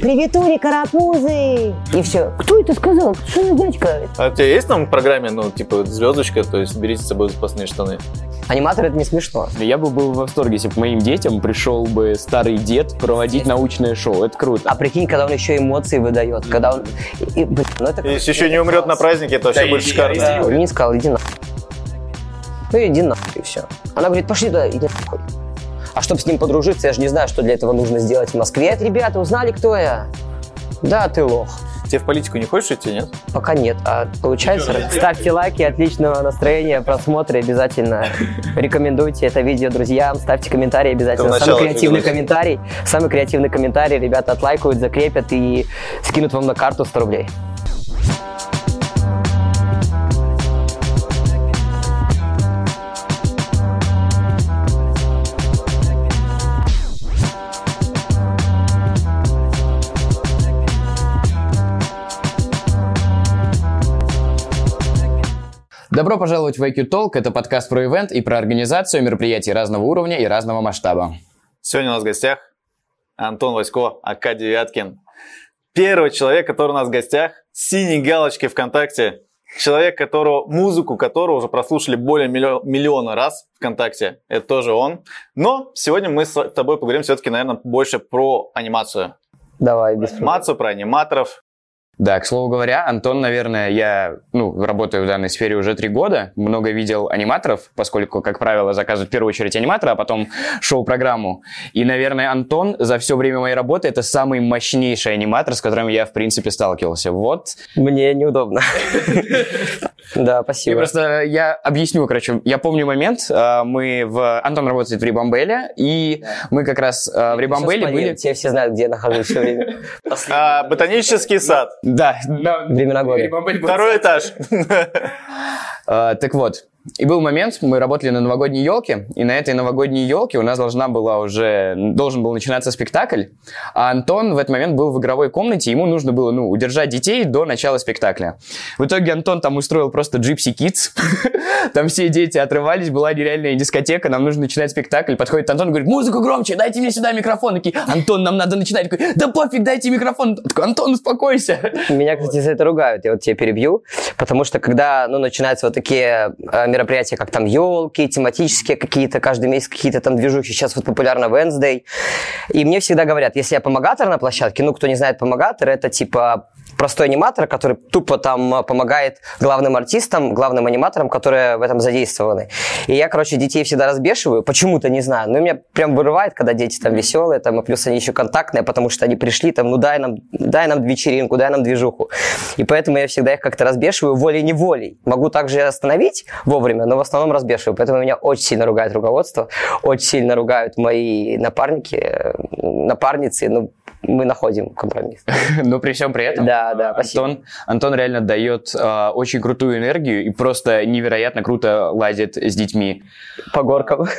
Приветули, карапузы! И все. Кто это сказал? Что за дядька? А у тебя есть там в программе, ну, типа, звездочка, то есть берите с собой запасные штаны? Аниматор это не смешно. Я бы был в восторге, если бы моим детям пришел бы старый дед проводить научное шоу. Это круто. А прикинь, когда он еще эмоции выдает, когда он... И, блин, ну это... Если еще не умрет на празднике, то вообще будет шикарно. Не сказал, иди на. Ну иди на и все. Она говорит, пошли туда, иди нахуй. А чтобы с ним подружиться, я же не знаю, что для этого нужно сделать в Москве. Это, ребята, узнали, кто я? Да, ты лох. Тебе в политику не хочешь идти, нет? Пока нет. А получается? Ставьте лайки, отличного настроения, просмотра обязательно. Рекомендуйте это видео друзьям, ставьте комментарии обязательно. В Самый креативный комментарий. Самый креативный комментарий ребята отлайкают, закрепят и скинут вам на карту 100 рублей. Добро пожаловать в IQ Talk. Это подкаст про ивент и про организацию мероприятий разного уровня и разного масштаба. Сегодня у нас в гостях Антон Васько, АК Девяткин. Первый человек, который у нас в гостях, с синей галочкой ВКонтакте. Человек, которого, музыку которого уже прослушали более миллио- миллиона раз ВКонтакте. Это тоже он. Но сегодня мы с тобой поговорим все-таки, наверное, больше про анимацию. Давай, без проблем. Анимацию, про аниматоров. Да, к слову говоря, Антон, наверное, я ну, работаю в данной сфере уже три года, много видел аниматоров, поскольку, как правило, заказывают в первую очередь аниматора, а потом шоу-программу. И, наверное, Антон за все время моей работы это самый мощнейший аниматор, с которым я, в принципе, сталкивался. Вот. Мне неудобно. Да, спасибо. просто, я объясню, короче, я помню момент, а, мы в... Антон работает в Рибамбеле, и мы как раз а, в Рибамбеле были... Все все знают, где я нахожусь все время. А, ботанический сад. Да, Времена года. Второй этаж. А, так вот, и был момент, мы работали на новогодней елке, и на этой новогодней елке у нас должна была уже, должен был начинаться спектакль, а Антон в этот момент был в игровой комнате, ему нужно было, ну, удержать детей до начала спектакля. В итоге Антон там устроил просто Gypsy Kids, там все дети отрывались, была нереальная дискотека, нам нужно начинать спектакль, подходит Антон говорит, музыку громче, дайте мне сюда микрофон, такие, Антон, нам надо начинать, такой, да пофиг, дайте микрофон, такой, Антон, успокойся. Меня, кстати, за это ругают, я вот тебя перебью, потому что когда, ну, начинаются вот такие э, мероприятия, как там елки, тематические какие-то, каждый месяц какие-то там движухи, сейчас вот популярно Wednesday, и мне всегда говорят, если я помогатор на площадке, ну, кто не знает помогатор, это типа простой аниматор, который тупо там э, помогает главным артистам, главным аниматорам, которые в этом задействованы. И я, короче, детей всегда разбешиваю, почему-то, не знаю, но меня прям вырывает, когда дети там веселые, там, и плюс они еще контактные, потому что они пришли, там, ну дай нам, дай нам вечеринку, дай нам движуху. И поэтому я всегда их как-то разбешиваю волей-неволей. Могу также остановить вовремя, но в основном разбешиваю. Поэтому меня очень сильно ругает руководство, очень сильно ругают мои напарники, э, напарницы, ну, мы находим компромисс. Но при всем при этом Да, да, спасибо. Антон, Антон реально дает э, очень крутую энергию и просто невероятно круто ладит с детьми. По горкам.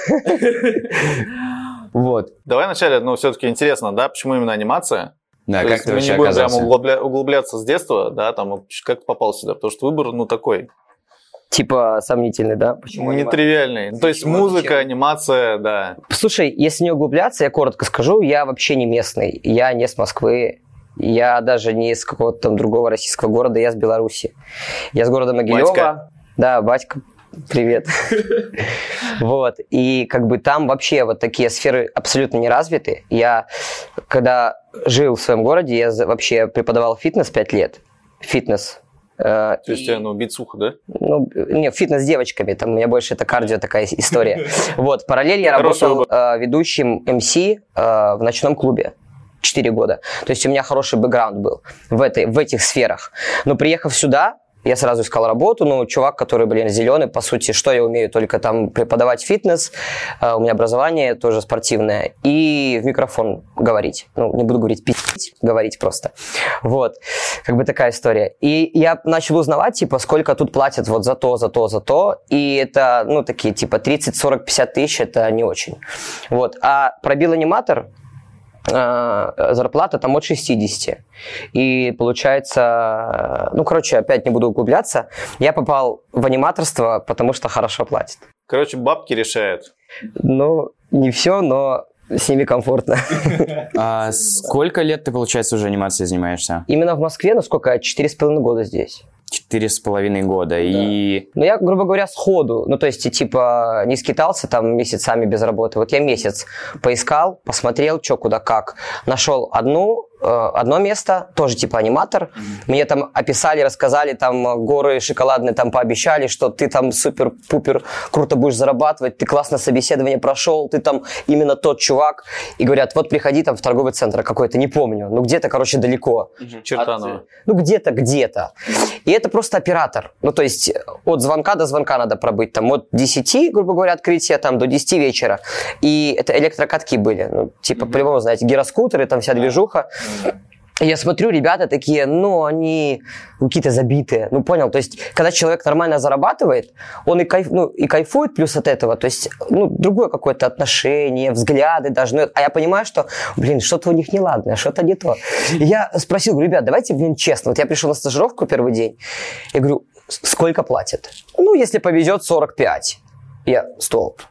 Вот. Давай вначале, ну, все-таки интересно, да, почему именно анимация? Да, То как есть ты мы вообще не будем прям оказался? углубля- углубляться с детства, да, там, как ты попал сюда, потому что выбор, ну, такой, Типа сомнительный, да? Почему нетривиальный. Ну, То есть Почему? музыка, Зачем? анимация, да. Слушай, если не углубляться, я коротко скажу, я вообще не местный. Я не с Москвы. Я даже не из какого-то там другого российского города, я с Беларуси. Я с города Могилева. Батька. Да, батька, привет. Вот. И как бы там вообще вот такие сферы абсолютно не развиты. Я, когда жил в своем городе, я вообще преподавал фитнес 5 лет. Фитнес. Э, То есть, и- ну, бицуха, да? ну, не, фитнес с девочками, там у меня больше это кардио такая история. Вот, параллель я работал э, ведущим МС э, в ночном клубе. 4 года. То есть у меня хороший бэкграунд был в, этой, в этих сферах. Но приехав сюда, я сразу искал работу, ну, чувак, который, блин, зеленый, по сути, что я умею? Только там преподавать фитнес, э, у меня образование тоже спортивное, и в микрофон говорить. Ну, не буду говорить пи***ть, говорить просто. Вот, как бы такая история. И я начал узнавать, типа, сколько тут платят вот за то, за то, за то, и это, ну, такие, типа, 30, 40, 50 тысяч, это не очень. Вот, а пробил аниматор, зарплата там от 60. И получается, э, ну, короче, опять не буду углубляться, я попал в аниматорство, потому что хорошо платят. Короче, бабки решают. Ну, не все, но с ними комфортно. А сколько лет ты, получается, уже анимацией занимаешься? Именно в Москве, ну сколько, четыре с половиной года здесь. Четыре с половиной года. И Ну, я, грубо говоря, сходу, ну, то есть, типа, не скитался там месяцами без работы. Вот я месяц поискал, посмотрел, что, куда, как. Нашел одну, одно место, тоже типа аниматор. Мне там описали, рассказали, там э, горы шоколадные там пообещали, что ты там супер-пупер круто будешь зарабатывать, ты классно собеседование прошел, ты там именно тот чувак. И говорят, вот приходи там в торговый центр какой-то, не помню, ну где-то, короче, далеко. Чертаново. Ну, где-то, где-то. И это просто оператор. Ну, то есть от звонка до звонка надо пробыть. Там от 10, грубо говоря, открытия там, до 10 вечера. И это электрокатки были. Ну, типа, по-любому, знаете, гироскутеры, там вся движуха. И я смотрю, ребята такие, ну, они какие-то забитые. Ну, понял? То есть, когда человек нормально зарабатывает, он и, кайф, ну, и кайфует плюс от этого. То есть, ну, другое какое-то отношение, взгляды даже. Ну, а я понимаю, что, блин, что-то у них неладное, что-то не то. И я спросил, говорю, ребят, давайте, блин, честно. Вот я пришел на стажировку первый день. Я говорю, «С- сколько платят? Ну, если повезет, 45. Я, стоп.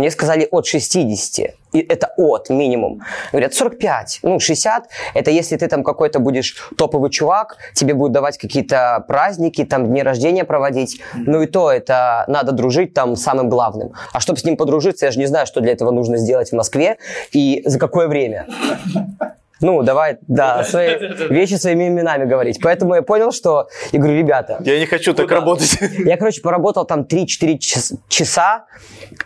Мне сказали от 60. И это от минимум. Говорят, 45. Ну, 60 это если ты там какой-то будешь топовый чувак, тебе будут давать какие-то праздники, там дни рождения проводить. Ну и то это надо дружить там самым главным. А чтобы с ним подружиться, я же не знаю, что для этого нужно сделать в Москве и за какое время. Ну, давай, да, свои вещи своими именами говорить. Поэтому я понял, что... Я говорю, ребята, Я не хочу так работать. я, короче, поработал там 3-4 час- часа.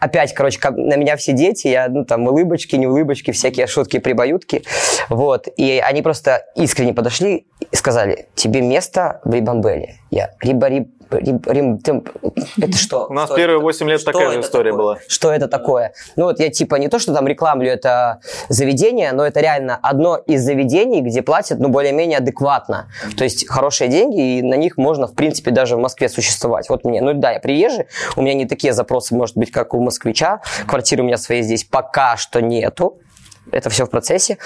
Опять, короче, как на меня все дети. Я, ну, там, улыбочки, не улыбочки, всякие шутки, прибаютки. Вот. И они просто искренне подошли и сказали, тебе место в Рибамбеле. Я, риба, риб, риб, рим, тем- это что? У нас Что первые это 8 лет Что такая же история такое? была. Что это такое? Ну вот я типа не то, что там рекламлю это заведение, но это реально одно из заведений, где платят, ну, более-менее адекватно. То есть хорошие деньги, и на них можно, в принципе, даже в Москве существовать. Вот мне, ну да, я приезжий, у меня не такие запросы, может быть, как у москвича. Квартиры у меня своей здесь пока что нету. Это все в процессе.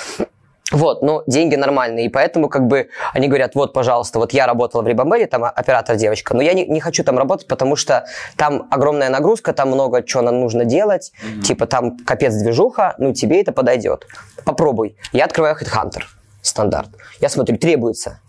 Вот, но деньги нормальные, и поэтому как бы они говорят, вот, пожалуйста, вот я работала в Рибамбеле, там оператор девочка, но я не, не хочу там работать, потому что там огромная нагрузка, там много чего нам нужно делать, типа там капец движуха, ну тебе это подойдет. Попробуй. Я открываю HeadHunter, стандарт. Я смотрю, требуется.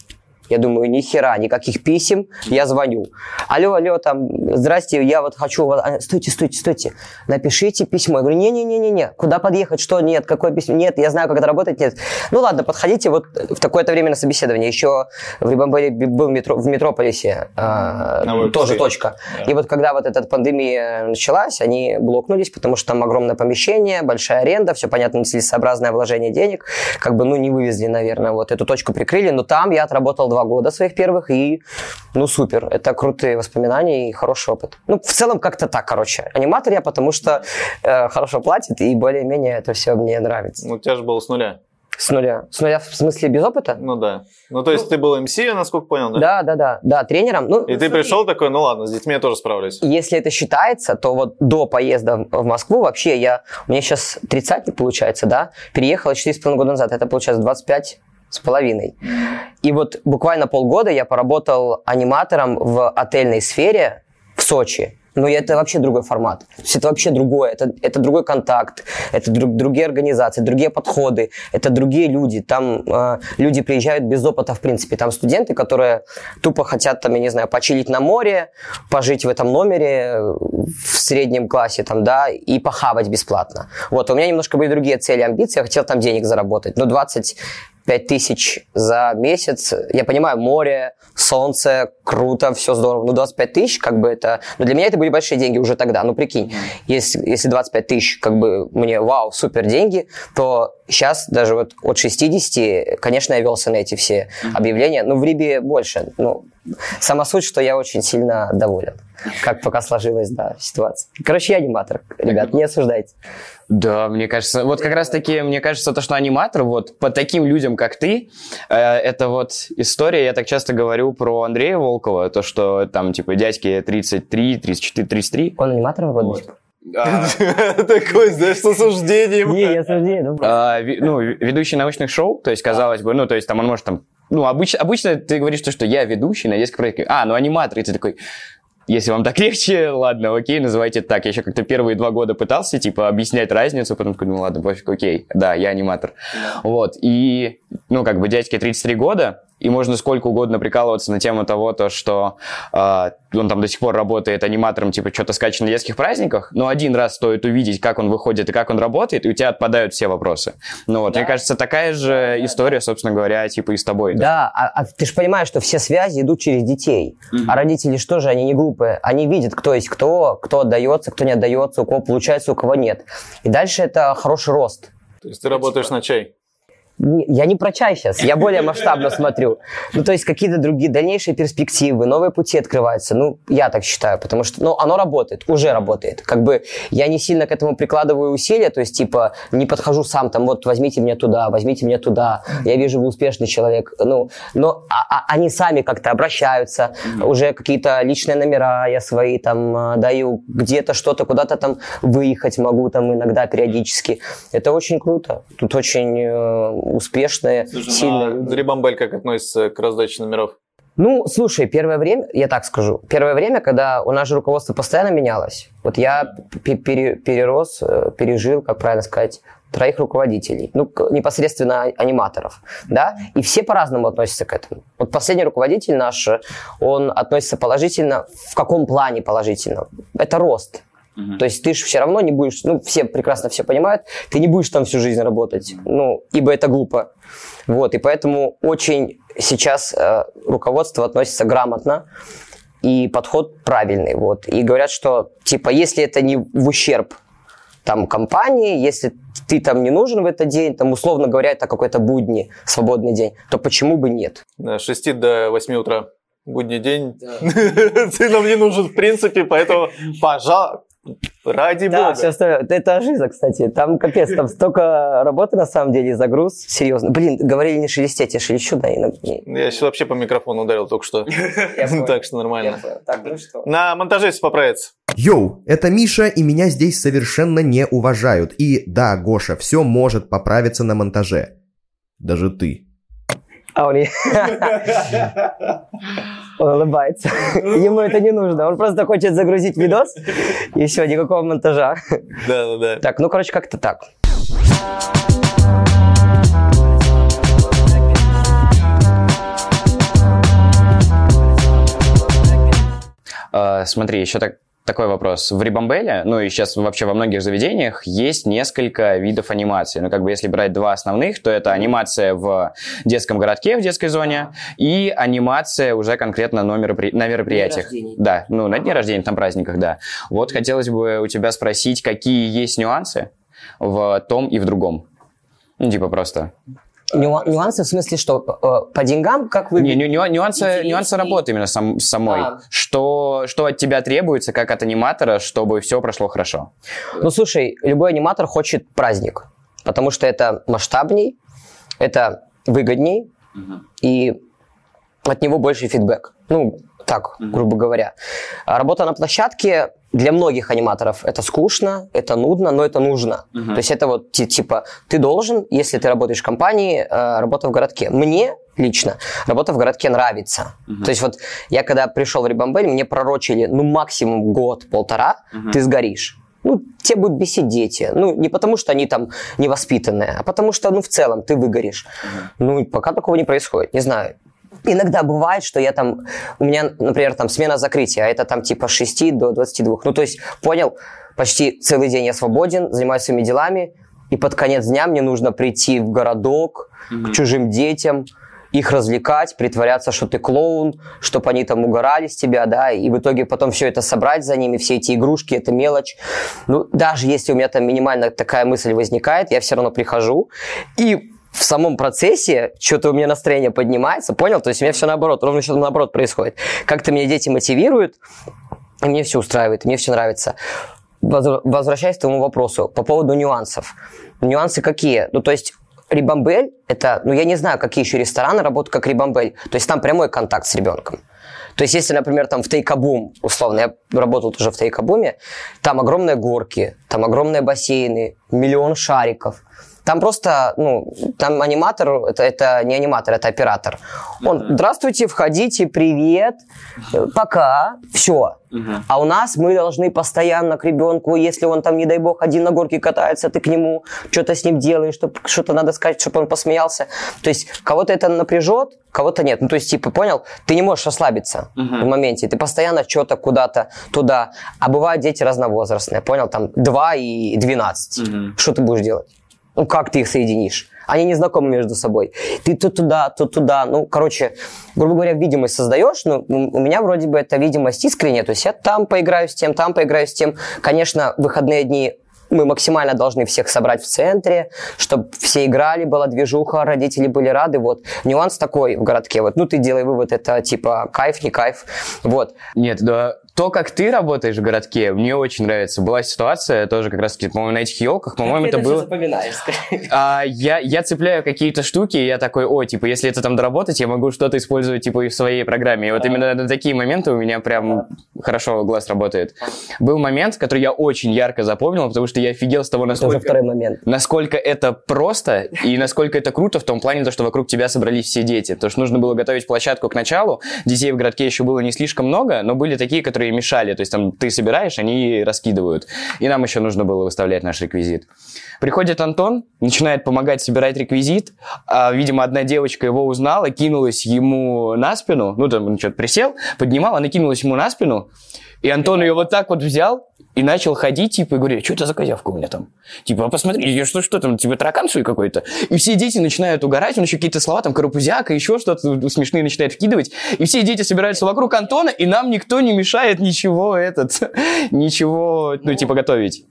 Я думаю, ни хера, никаких писем. Я звоню. Алло, алло, там, здрасте, я вот хочу... вас- а, Стойте, стойте, стойте. Напишите письмо. Я говорю, не-не-не-не-не. Куда подъехать? Что? Нет. Какое письмо? Нет, я знаю, как это работает. Нет. Ну ладно, подходите вот в такое-то время на собеседование. Еще в Рибамбеле был метро, в Метрополисе а, На тоже точка. И вот когда вот эта пандемия началась, они блокнулись, потому что там огромное помещение, большая аренда, все понятно, нецелесообразное вложение денег. Как бы, ну, не вывезли, наверное, вот эту точку прикрыли. Но там я отработал два года своих первых, и, ну, супер. Это крутые воспоминания и хороший опыт. Ну, в целом, как-то так, короче. Аниматор я, потому что э, хорошо платит, и более-менее это все мне нравится. Ну, у тебя же было с нуля. С нуля. С нуля в смысле без опыта? Ну да. Ну, то есть ты был МС, я насколько понял, да? Да, да, да. Да, тренером. Ну, И ты пришел такой, ну ладно, с детьми я тоже справлюсь. Если это считается, то вот до поезда в Москву вообще я... У меня сейчас тридцатник получается, да? Переехала 4,5 года назад. Это получается 25 с половиной. И вот буквально полгода я поработал аниматором в отельной сфере в Сочи. Но это вообще другой формат. То есть это вообще другое. Это, это другой контакт, это друг- другие организации, другие подходы, это другие люди. Там э, люди приезжают без опыта, в принципе. Там студенты, которые тупо хотят, там, я не знаю, почилить на море, пожить в этом номере э, в среднем классе, там, да, и похавать бесплатно. Вот, у меня немножко были другие цели, амбиции. Я хотел там денег заработать. Но 20 5 тысяч за месяц. Я понимаю, море, солнце, круто, все здорово. Ну, 25 тысяч, как бы это... Ну, для меня это были большие деньги уже тогда. Ну, прикинь, если, если 25 тысяч, как бы мне, вау, супер деньги, то сейчас даже вот от 60, конечно, я велся на эти все объявления. Ну, в Рибе больше. Ну, сама суть, что я очень сильно доволен. Как пока сложилась, да, ситуация. Короче, я аниматор, ребят, не осуждайте. Да, мне кажется, вот как раз таки, мне кажется, то, что аниматор, вот по таким людям, как ты, э, это вот история, я так часто говорю про Андрея Волкова, то, что там, типа, дядьки 33, 34, 33. Он аниматором работает? А, Такой, знаешь, с осуждением. Не, я осуждаю, ну, а, ну, ведущий научных шоу, то есть, казалось бы, ну, то есть, там он может там, ну, обычно, обычно ты говоришь то, что я ведущий на детском проекте, а, ну, аниматор, и ты такой, если вам так легче, ладно, окей, называйте так. Я еще как-то первые два года пытался, типа, объяснять разницу, потом такой, ну ладно, пофиг, окей, да, я аниматор. Вот, и, ну, как бы дядьке 33 года, и можно сколько угодно прикалываться на тему того, то, что э, он там до сих пор работает аниматором, типа что-то скачет на детских праздниках, но один раз стоит увидеть, как он выходит и как он работает, и у тебя отпадают все вопросы. Ну вот, да. мне кажется, такая же история, собственно говоря, типа и с тобой. Да, да а, а ты же понимаешь, что все связи идут через детей, mm-hmm. а родители что же, они не глупые, они видят, кто есть кто, кто отдается, кто не отдается, у кого получается, у кого нет. И дальше это хороший рост. То есть ты работаешь на чай? Я не про чай сейчас, я более масштабно смотрю. Ну, то есть какие-то другие дальнейшие перспективы, новые пути открываются. Ну, я так считаю, потому что, ну, оно работает, уже работает. Как бы я не сильно к этому прикладываю усилия, то есть, типа, не подхожу сам, там, вот, возьмите меня туда, возьмите меня туда, я вижу, вы успешный человек. Ну, но а, а, они сами как-то обращаются, уже какие-то личные номера я свои там а, даю, где-то что-то, куда-то там выехать могу там иногда периодически. Это очень круто. Тут очень э, успешные, Слушай, сильные ну, а Рибамбель как относится к раздаче номеров? Ну, слушай, первое время, я так скажу, первое время, когда у нас же руководство постоянно менялось, вот я пере, перерос, э, пережил, как правильно сказать, троих руководителей, ну, непосредственно аниматоров, да, и все по-разному относятся к этому. Вот последний руководитель наш, он относится положительно, в каком плане положительно? Это рост, Угу. То есть ты же все равно не будешь, ну, все прекрасно все понимают, ты не будешь там всю жизнь работать, ну, ибо это глупо. Вот, и поэтому очень сейчас э, руководство относится грамотно, и подход правильный, вот. И говорят, что, типа, если это не в ущерб там компании, если ты там не нужен в этот день, там, условно говоря, это какой-то будний, свободный день, то почему бы нет? С 6 до 8 утра будний день. Да. Ты нам не нужен в принципе, поэтому, пожалуйста, Ради да, бога. все остальное. Это жиза, кстати. Там капец, там столько работы на самом деле, загруз. Серьезно. Блин, говорили не шелестеть, я шелещу, да, иногда. Я сейчас вообще по микрофону ударил только что. Так что нормально. Ну на монтаже все поправится. Йоу, это Миша, и меня здесь совершенно не уважают. И да, Гоша, все может поправиться на монтаже. Даже ты. А он, он улыбается. Ему это не нужно. Он просто хочет загрузить видос, и все, никакого монтажа. Да, да, да. Так, ну, короче, как-то так. Uh, смотри, еще так такой вопрос. В Рибамбеле, ну и сейчас вообще во многих заведениях, есть несколько видов анимации. Ну, как бы если брать два основных, то это анимация в детском городке, в детской зоне, и анимация уже конкретно на, меропри... на мероприятиях. Да, ну, на дне рождения, там праздниках, да. Вот хотелось бы у тебя спросить, какие есть нюансы в том и в другом. Ну, типа просто Нюансы в смысле, что э, по деньгам, как вы... Не, ню, нюансы, нюансы работы именно сам, самой. А. Что, что от тебя требуется, как от аниматора, чтобы все прошло хорошо? Ну, слушай, любой аниматор хочет праздник, потому что это масштабней, это выгодней, угу. и от него больше фидбэк. Ну, так, грубо говоря. А работа на площадке для многих аниматоров это скучно, это нудно, но это нужно. Uh-huh. То есть это вот типа ты должен, если ты работаешь в компании, э, работа в городке. Мне лично работа в городке нравится. Uh-huh. То есть вот я когда пришел в Рибамбель, мне пророчили, ну максимум год-полтора, uh-huh. ты сгоришь. Ну, тебе будут бесить дети. Ну, не потому, что они там невоспитанные, а потому что, ну, в целом ты выгоришь. Uh-huh. Ну, пока такого не происходит. Не знаю. Иногда бывает, что я там, у меня, например, там смена закрытия, а это там типа с 6 до 22. Ну, то есть, понял, почти целый день я свободен, занимаюсь своими делами, и под конец дня мне нужно прийти в городок mm-hmm. к чужим детям, их развлекать, притворяться, что ты клоун, чтобы они там угорали с тебя, да, и в итоге потом все это собрать за ними, все эти игрушки, это мелочь. Ну, даже если у меня там минимально такая мысль возникает, я все равно прихожу, и в самом процессе что-то у меня настроение поднимается, понял? То есть у меня все наоборот, ровно что-то наоборот происходит. Как-то меня дети мотивируют, и мне все устраивает, мне все нравится. Возвращаясь к твоему вопросу по поводу нюансов. Нюансы какие? Ну, то есть Рибамбель, это, ну, я не знаю, какие еще рестораны работают как Рибамбель. То есть там прямой контакт с ребенком. То есть, если, например, там в Тейкабум, условно, я работал тоже в Тейкабуме, там огромные горки, там огромные бассейны, миллион шариков – Там просто, ну, там аниматор, это, это не аниматор, это оператор. Он, здравствуйте, входите, привет, пока, все. А у нас мы должны постоянно к ребенку, если он там, не дай бог, один на горке катается, ты к нему что-то с ним делаешь, чтоб- что-то надо сказать, чтобы он посмеялся. То есть кого-то это напряжет, кого-то нет. Ну, то есть, типа, понял, ты не можешь расслабиться в моменте, ты постоянно что-то куда-то туда. А бывают дети разновозрастные, понял, там 2 и 12. Что ты будешь делать? Ну, как ты их соединишь? Они не знакомы между собой. Ты то туда, то туда. Ну, короче, грубо говоря, видимость создаешь, но у меня вроде бы эта видимость искренняя. То есть я там поиграю с тем, там поиграю с тем. Конечно, выходные дни мы максимально должны всех собрать в центре, чтобы все играли, была движуха, родители были рады. Вот нюанс такой в городке. Вот, ну, ты делай вывод, это типа кайф, не кайф. Вот. Нет, да, то, как ты работаешь в городке, мне очень нравится. Была ситуация тоже как раз-таки, по-моему, на этих елках, по-моему, это было... А, я, я цепляю какие-то штуки, и я такой, о, типа, если это там доработать, я могу что-то использовать, типа, и в своей программе. И вот именно на такие моменты у меня прям хорошо глаз работает. Был момент, который я очень ярко запомнил, потому что я офигел с того, Это насколько... второй момент. Насколько это просто и насколько это круто в том плане, то, что вокруг тебя собрались все дети. Потому что нужно было готовить площадку к началу. Детей в городке еще было не слишком много, но были такие, которые мешали. То есть там ты собираешь, они раскидывают. И нам еще нужно было выставлять наш реквизит. Приходит Антон, начинает помогать собирать реквизит. А, видимо, одна девочка его узнала, кинулась ему на спину. Ну, там он что-то присел, поднимал, она кинулась ему на спину. И Антон ее вот так вот взял и начал ходить, типа, и говорит, что это за козявка у меня там? Типа, а посмотри, я что, что там, тебе таракан, что ли, какой-то? И все дети начинают угорать, он еще какие-то слова, там, карапузяка, еще что-то смешные начинает вкидывать. И все дети собираются вокруг Антона, и нам никто не мешает ничего этот, ничего, ну, типа, готовить.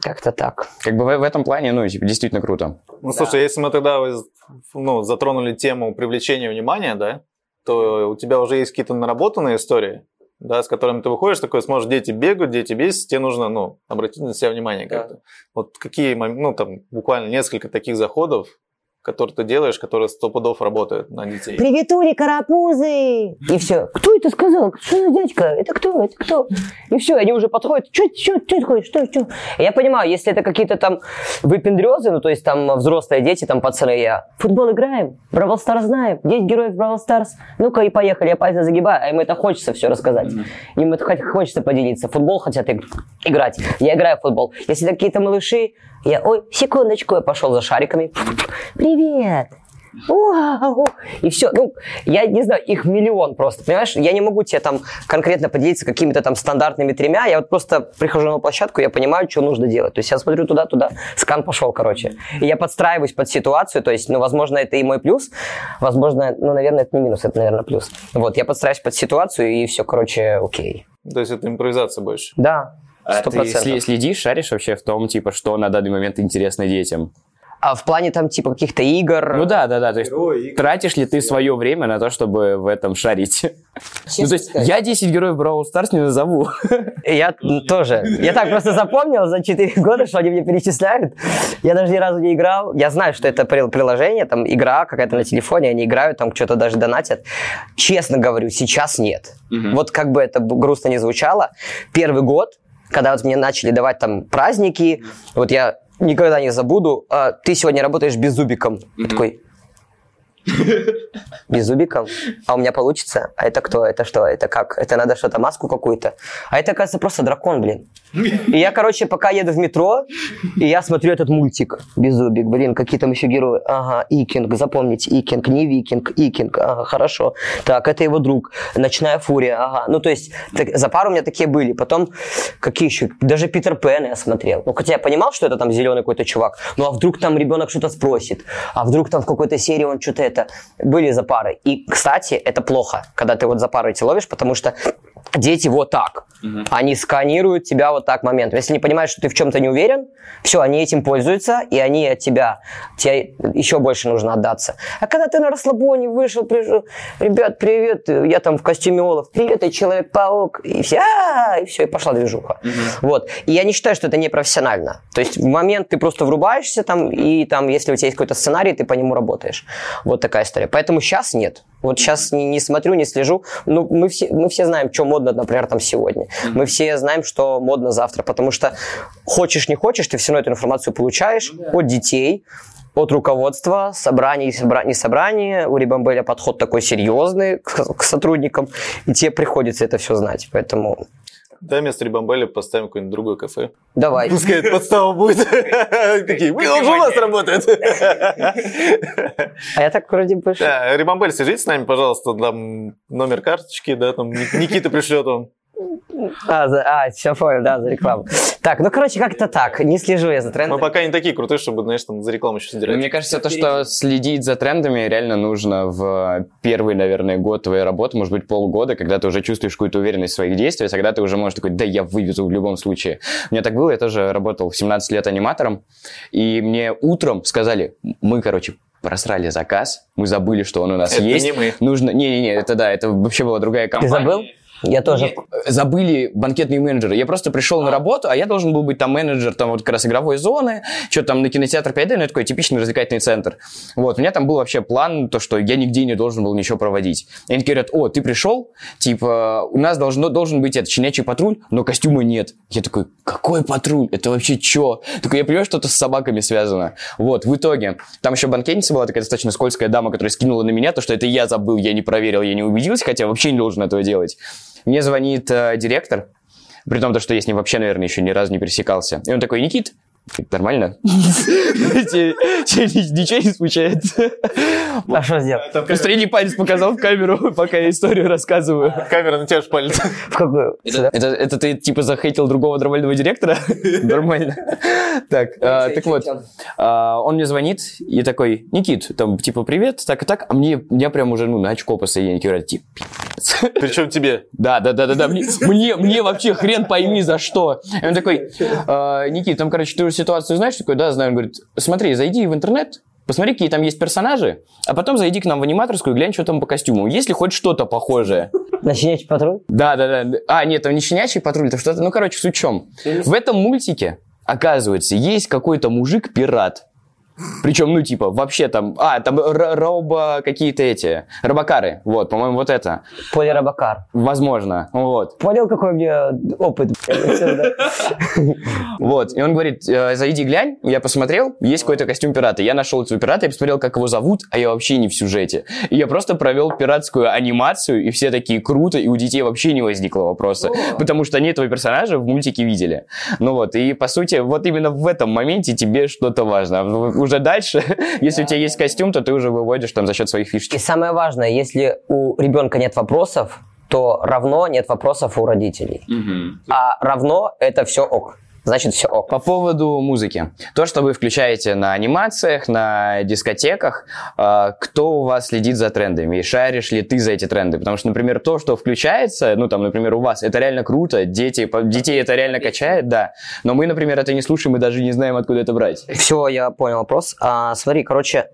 Как-то так. Как бы в, в этом плане, ну, типа, действительно круто. Ну, слушай, если мы тогда ну, затронули тему привлечения внимания, да, то у тебя уже есть какие-то наработанные истории, да, с которыми ты выходишь, такой, смотришь, дети бегают, дети бесятся, тебе нужно, ну, обратить на себя внимание Да. как-то. Вот какие, ну, там, буквально несколько таких заходов, которые ты делаешь, которые сто пудов работают на детей. Приветули, карапузы! И все. Кто это сказал? Что за дядька? Это кто? Это кто? И все, они уже подходят. Что, что, что такое? Что, что? Я понимаю, если это какие-то там выпендрезы, ну, то есть там взрослые дети, там пацаны, я футбол играем, Бравл Старс знаем, 10 героев Бравл Старс, ну-ка и поехали, я пальцы загибаю, а им это хочется все рассказать. Им это хоть- хочется поделиться. Футбол хотят иг- играть. Я играю в футбол. Если это какие-то малыши, я, ой, секундочку, я пошел за шариками. Привет! Вау! И все. Ну, я не знаю, их миллион просто. Понимаешь, я не могу тебе там конкретно поделиться какими-то там стандартными тремя. Я вот просто прихожу на площадку, я понимаю, что нужно делать. То есть я смотрю туда-туда, скан пошел, короче. И я подстраиваюсь под ситуацию. То есть, ну, возможно, это и мой плюс. Возможно, ну, наверное, это не минус, это, наверное, плюс. Вот, я подстраиваюсь под ситуацию, и все, короче, окей. То есть это импровизация больше. Да, ты сли- процентов. следишь, шаришь вообще в том, типа, что на данный момент интересно детям? А в плане там типа каких-то игр... Ну да, да, да. То есть тратишь ли ты свое время на то, чтобы в этом шарить? Ну, то есть я 10 героев Brawl Stars не назову. Я тоже. Я так просто запомнил за 4 года, что они мне перечисляют. Я даже ни разу не играл. Я знаю, что это при- приложение, там игра какая-то на телефоне, они играют, там что-то даже донатят. Честно говорю, сейчас нет. Вот как бы это грустно не звучало, первый год, когда вот мне начали давать там праздники, вот я никогда не забуду, а, ты сегодня работаешь беззубиком. Я такой, Беззубиком? А у меня получится? А это кто? Это что? Это как? Это надо что-то, маску какую-то? А это, оказывается, просто дракон, блин. И я, короче, пока еду в метро, и я смотрю этот мультик. Беззубик, блин, какие там еще герои. Ага, Икинг, запомните, Икинг, не Викинг, Икинг, ага, хорошо. Так, это его друг. Ночная фурия, ага. Ну, то есть, так- за пару у меня такие были. Потом, какие еще? Даже Питер Пен я смотрел. Ну, хотя я понимал, что это там зеленый какой-то чувак. Ну, а вдруг там ребенок что-то спросит? А вдруг там в какой-то серии он что-то это... Были за парой. И, кстати, это плохо, когда ты вот за парой эти ловишь, потому что дети вот так. Они сканируют тебя вот так момент. Если не понимаешь, что ты в чем-то не уверен, все, они этим пользуются, и они от тебя, тебе еще больше нужно отдаться. А когда ты на расслабоне вышел, пришел, ребят, привет, я там в костюме Олаф, привет, я Человек-паук, и все, «А-а-а», и все, и пошла движуха. Вот. И я не считаю, что это непрофессионально. То есть в момент ты просто врубаешься там, и там, если у тебя есть какой-то сценарий, ты по нему работаешь. Вот такая история. Поэтому сейчас нет. Вот сейчас не, не смотрю, не слежу. Ну, мы все, мы все знаем, что модно, например, там сегодня. Мы все знаем, что модно завтра, потому что хочешь, не хочешь, ты все равно эту информацию получаешь от детей, от руководства, собраний, собра- не собраний. У Рибамбеля подход такой серьезный к, к сотрудникам, и тебе приходится это все знать. Поэтому Да, вместо Рибамбеля поставим какое-нибудь другое кафе. давай. Пускай это подстава будет. Такие, он же у нас работает. А я так вроде больше... Рибамбель, свяжитесь с нами, пожалуйста, там номер карточки, да, там Никита пришлет вам. А, за- а, все понял, да, за рекламу. Так, ну, короче, как-то так. Не слежу я за Мы трендами. пока не такие крутые, чтобы, знаешь, там за рекламу еще сдирать. Мне кажется, то, что следить за трендами реально нужно в первый, наверное, год твоей работы, может быть, полгода, когда ты уже чувствуешь какую-то уверенность в своих действиях, тогда ты уже можешь такой, да, я вывезу в любом случае. У меня так было, я тоже работал в 17 лет аниматором, и мне утром сказали, мы, короче, просрали заказ, мы забыли, что он у нас Это есть. не мы. Нужно... Не-не-не, это да, это вообще была другая Ты компания. забыл? Я тоже. забыли банкетные менеджеры. Я просто пришел на работу, а я должен был быть там менеджер, там вот как раз игровой зоны, что там на кинотеатр 5D, ну, это такой типичный развлекательный центр. Вот, у меня там был вообще план, то, что я нигде не должен был ничего проводить. И они говорят, о, ты пришел, типа, у нас должно, должен быть этот щенячий патруль, но костюма нет. Я такой, какой патруль? Это вообще что? Такой, я понимаю, что-то с собаками связано. Вот, в итоге, там еще банкетница была такая достаточно скользкая дама, которая скинула на меня то, что это я забыл, я не проверил, я не убедился, хотя вообще не должен этого делать. Мне звонит э, директор, при том, то, что я с ним вообще, наверное, еще ни разу не пересекался. И он такой, Никит, нормально? Ничего не смущает? А что сделал? Средний палец показал в камеру, пока я историю рассказываю. Камера на тебя какую? Сюда? Это, ты типа захейтил другого нормального директора? Нормально. Так, а, так вот, а, он мне звонит и такой, Никит, там, типа, привет, так и так, а мне, меня прям уже, ну, на очко говорят, типа. Причем тебе. Да, да, да, да, да. Мне, мне, мне вообще хрен пойми за что. И он такой, «А, Никит, там, короче, ты уже ситуацию знаешь? Такой, да, знаю. Он говорит, смотри, зайди в интернет, посмотри, какие там есть персонажи, а потом зайди к нам в аниматорскую и глянь, что там по костюму. Есть ли хоть что-то похожее? На щенячий патруль? Да, да, да. А, нет, там не щенячий патруль, это что-то, ну, короче, суть в чем. В этом мультике, оказывается, есть какой-то мужик-пират. Причем, ну, типа, вообще там... А, там робо какие-то эти... Робокары. Вот, по-моему, вот это. Поле Робокар. Возможно. Вот. Понял, какой у меня опыт? Вот, и он говорит, «Э, зайди глянь, я посмотрел, есть какой-то костюм пирата. Я нашел этого пирата, я посмотрел, как его зовут, а я вообще не в сюжете. И я просто провел пиратскую анимацию, и все такие круто, и у детей вообще не возникло вопроса, потому что они этого персонажа в мультике видели. Ну вот, и по сути, вот именно в этом моменте тебе что-то важно. Уже дальше, если у тебя есть костюм, то ты уже выводишь там за счет своих И фишечек. самое важное, если у ребенка нет вопросов, то равно нет вопросов у родителей. А равно это все ок. Значит, все ок. По поводу музыки. То, что вы включаете на анимациях, на дискотеках, э, кто у вас следит за трендами? И шаришь ли ты за эти тренды? Потому что, например, то, что включается, ну, там, например, у вас, это реально круто, дети, детей это реально качает, да. Но мы, например, это не слушаем и даже не знаем, откуда это брать. Все, я понял вопрос. А, смотри, короче,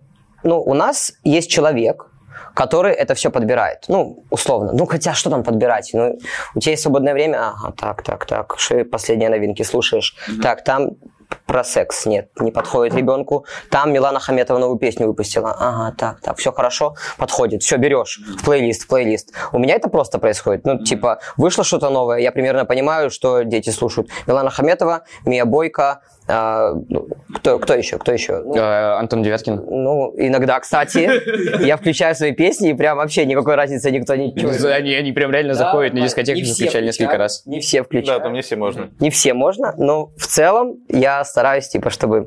ну, у нас есть человек, который это все подбирает. Ну, условно. Ну, хотя что там подбирать? Ну, у тебя есть свободное время? Ага, так, так, так. Что последние новинки слушаешь? Так, там про секс нет, не подходит ребенку. Там Милана Хаметова новую песню выпустила. Ага, так, так, все хорошо, подходит. Все, берешь в плейлист, в плейлист. У меня это просто происходит. Ну, типа, вышло что-то новое, я примерно понимаю, что дети слушают. Милана Хаметова, Мия Бойко, а, ну, кто, кто еще, кто еще? Ну, Э, Антон Девяткин. ну, иногда, кстати, я включаю свои песни, и прям вообще никакой разницы никто не чует. Они, они прям реально заходят на дискотеку, Не включали несколько раз. Не все Да, включают. там не все можно. Не все можно, но в целом я стараюсь, типа, чтобы...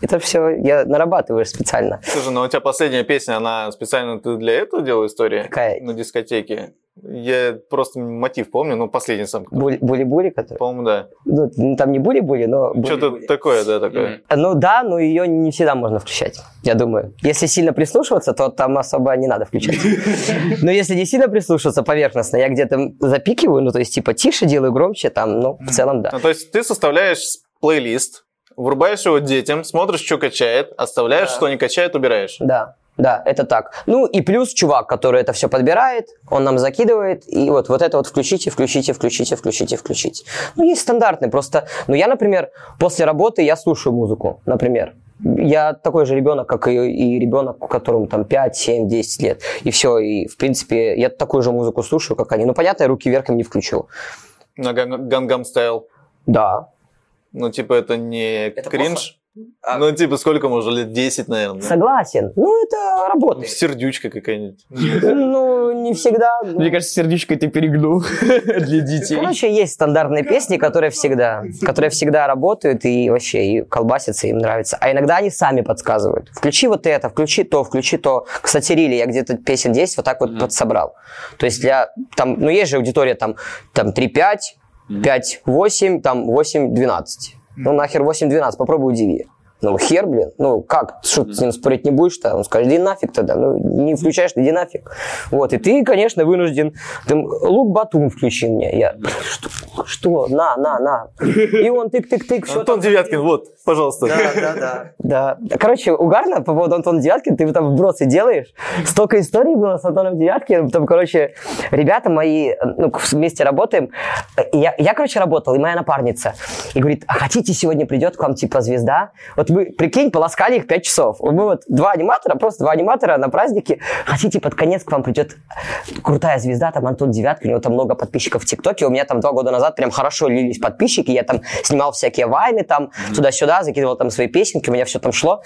Это все я нарабатываю специально. Слушай, ну у тебя последняя песня, она специально ты для этого делал история? Какая? На дискотеке. Я просто мотив помню, ну последний сам. Були- Були-були, который... По-моему, да. Ну, ну, там не були-були, но... Что-то такое, да, такое. Ну да, но ее не всегда можно включать, я думаю. Если сильно прислушиваться, то там особо не надо включать. Но если не сильно прислушиваться поверхностно, я где-то запикиваю, ну то есть типа тише делаю, громче, там, ну в целом да. Ну, то есть ты составляешь плейлист, врубаешь его детям, смотришь, что качает, оставляешь, Да. что не качает, убираешь. Да, да, это так. Ну и плюс чувак, который это все подбирает, он нам закидывает, и вот, вот это вот включите, включите, включите, включите, включите. Ну есть стандартный, просто, ну я, например, после работы я слушаю музыку, например. я такой же ребенок, как и, и ребенок, которому там 5, 7, 10 лет. И все, и в принципе я такую же музыку слушаю, как они. Ну, понятно, я руки вверх им не включу. На Гангам Стайл. Да. Ну, типа, это не Это кринж? А- Ну, типа, сколько, может, лет 10, наверное. Согласен. Ну, это работает. Сердючка какая-нибудь. Ну, не всегда. Мне кажется, сердечко ты перегнул для детей. Короче, есть стандартные песни, которые всегда, которые всегда работают и вообще и колбасятся, им нравится. А иногда они сами подсказывают. Включи вот это, включи то, включи то. Кстати, Рили, я где-то песен 10 вот так вот подсобрал. То есть для, там, ну есть же аудитория там, там 3-5, 5-8, там 8-12. Ну нахер 8-12, попробуй удиви. Ну, хер, блин. Ну, как? Что ты с ним спорить не будешь-то? Он скажет, иди нафиг тогда. Ну, не включаешь, иди нафиг. Вот. И ты, конечно, вынужден... Там, Лук Батум включи мне. Я, что? Что? На, на, на. И он тык-тык-тык. Антон Девяткин, вот, пожалуйста. да, да, да. Короче, угарно по поводу Антона Девяткина, ты там вбросы делаешь. Столько историй было с Антоном Девяткиным. Там, короче, ребята мои, ну, вместе работаем. Я, я, короче, работал, и моя напарница. И говорит, а хотите, сегодня придет к вам, типа, звезда? Вот вы, прикинь, полоскали их 5 часов. Мы вот два аниматора, просто два аниматора на празднике. Хотите, под конец к вам придет крутая звезда, там Антон Девяткин, у него там много подписчиков в ТикТоке. У меня там два года назад прям хорошо лились подписчики. Я там снимал всякие вайны там туда-сюда, закидывал там свои песенки, у меня все там шло.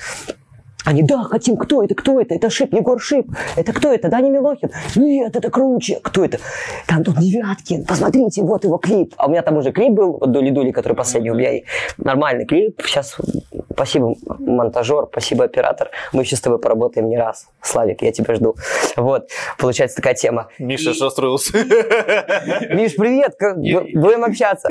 Они, да, хотим, кто это, кто это? Это Шип, Егор Шип. Это кто это? Даня Милохин. Нет, это круче. Кто это? Это Антон Девяткин. Посмотрите, вот его клип. А у меня там уже клип был, вот Дули-Дули, который последний у меня. и Нормальный клип. Сейчас спасибо, монтажер, спасибо, оператор. Мы еще с тобой поработаем не раз. Славик, я тебя жду. Вот, получается такая тема. Миша аж расстроился. Миш, привет, как- будем общаться.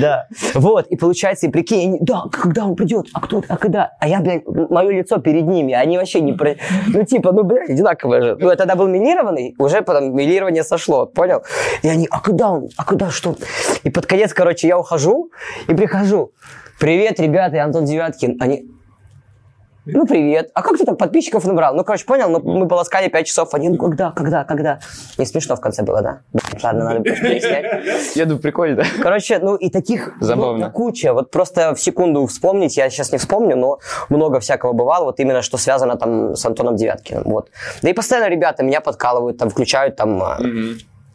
Да. Вот, и получается, и прикинь, да, когда он придет, а кто, а когда? А я, блядь, мое лицо перед ними, они вообще не про... Ну, типа, ну, блядь, одинаковое же. Ну, я тогда был милированный, уже потом милирование сошло, понял? И они, а когда он, а когда что? И под конец, короче, я ухожу и прихожу. Привет, ребята, я Антон Девяткин. Они, ну, привет. А как ты там подписчиков набрал? Ну, короче, понял, ну, мы полоскали 5 часов. Они, ну, когда, когда, когда? Не смешно в конце было, да? Блин, Ладно, надо переснять. Я думаю, прикольно? Короче, ну и таких Забавно. ну, куча. Вот просто в секунду вспомнить, я сейчас не вспомню, но много всякого бывало, вот именно что связано там с Антоном Девяткиным. Вот. Да и постоянно ребята меня подкалывают, там включают там а,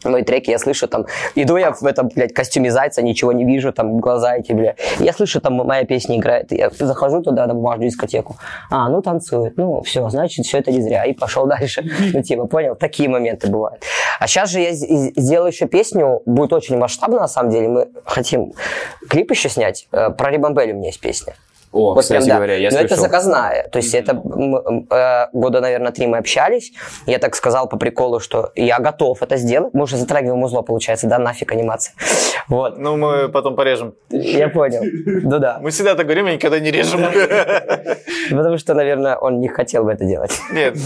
мои треки, я слышу там, иду я в этом, блядь, костюме зайца, ничего не вижу, там глаза эти, бля. Я слышу, там моя песня играет, я захожу туда на бумажную дискотеку, а, ну танцует, ну все, значит, все это не зря, и пошел дальше. Ну типа, понял, такие моменты бывают. А сейчас же я сделаю еще песню, будет очень масштабно на самом деле, мы хотим клип еще снять, Э, про Рибамбель у меня есть песня. О, Вот кстати прям, да. говоря, я Но это слышал. заказная. То есть это э, года, наверное, три мы общались. Я так сказал по приколу, что я готов это сделать. Мы уже затрагиваем узло, получается, да, нафиг анимация. Вот. Ну, мы потом порежем. Я понял. Ну да. Мы всегда так говорим, и никогда не режем. Потому что, наверное, он не хотел бы это делать. Нет.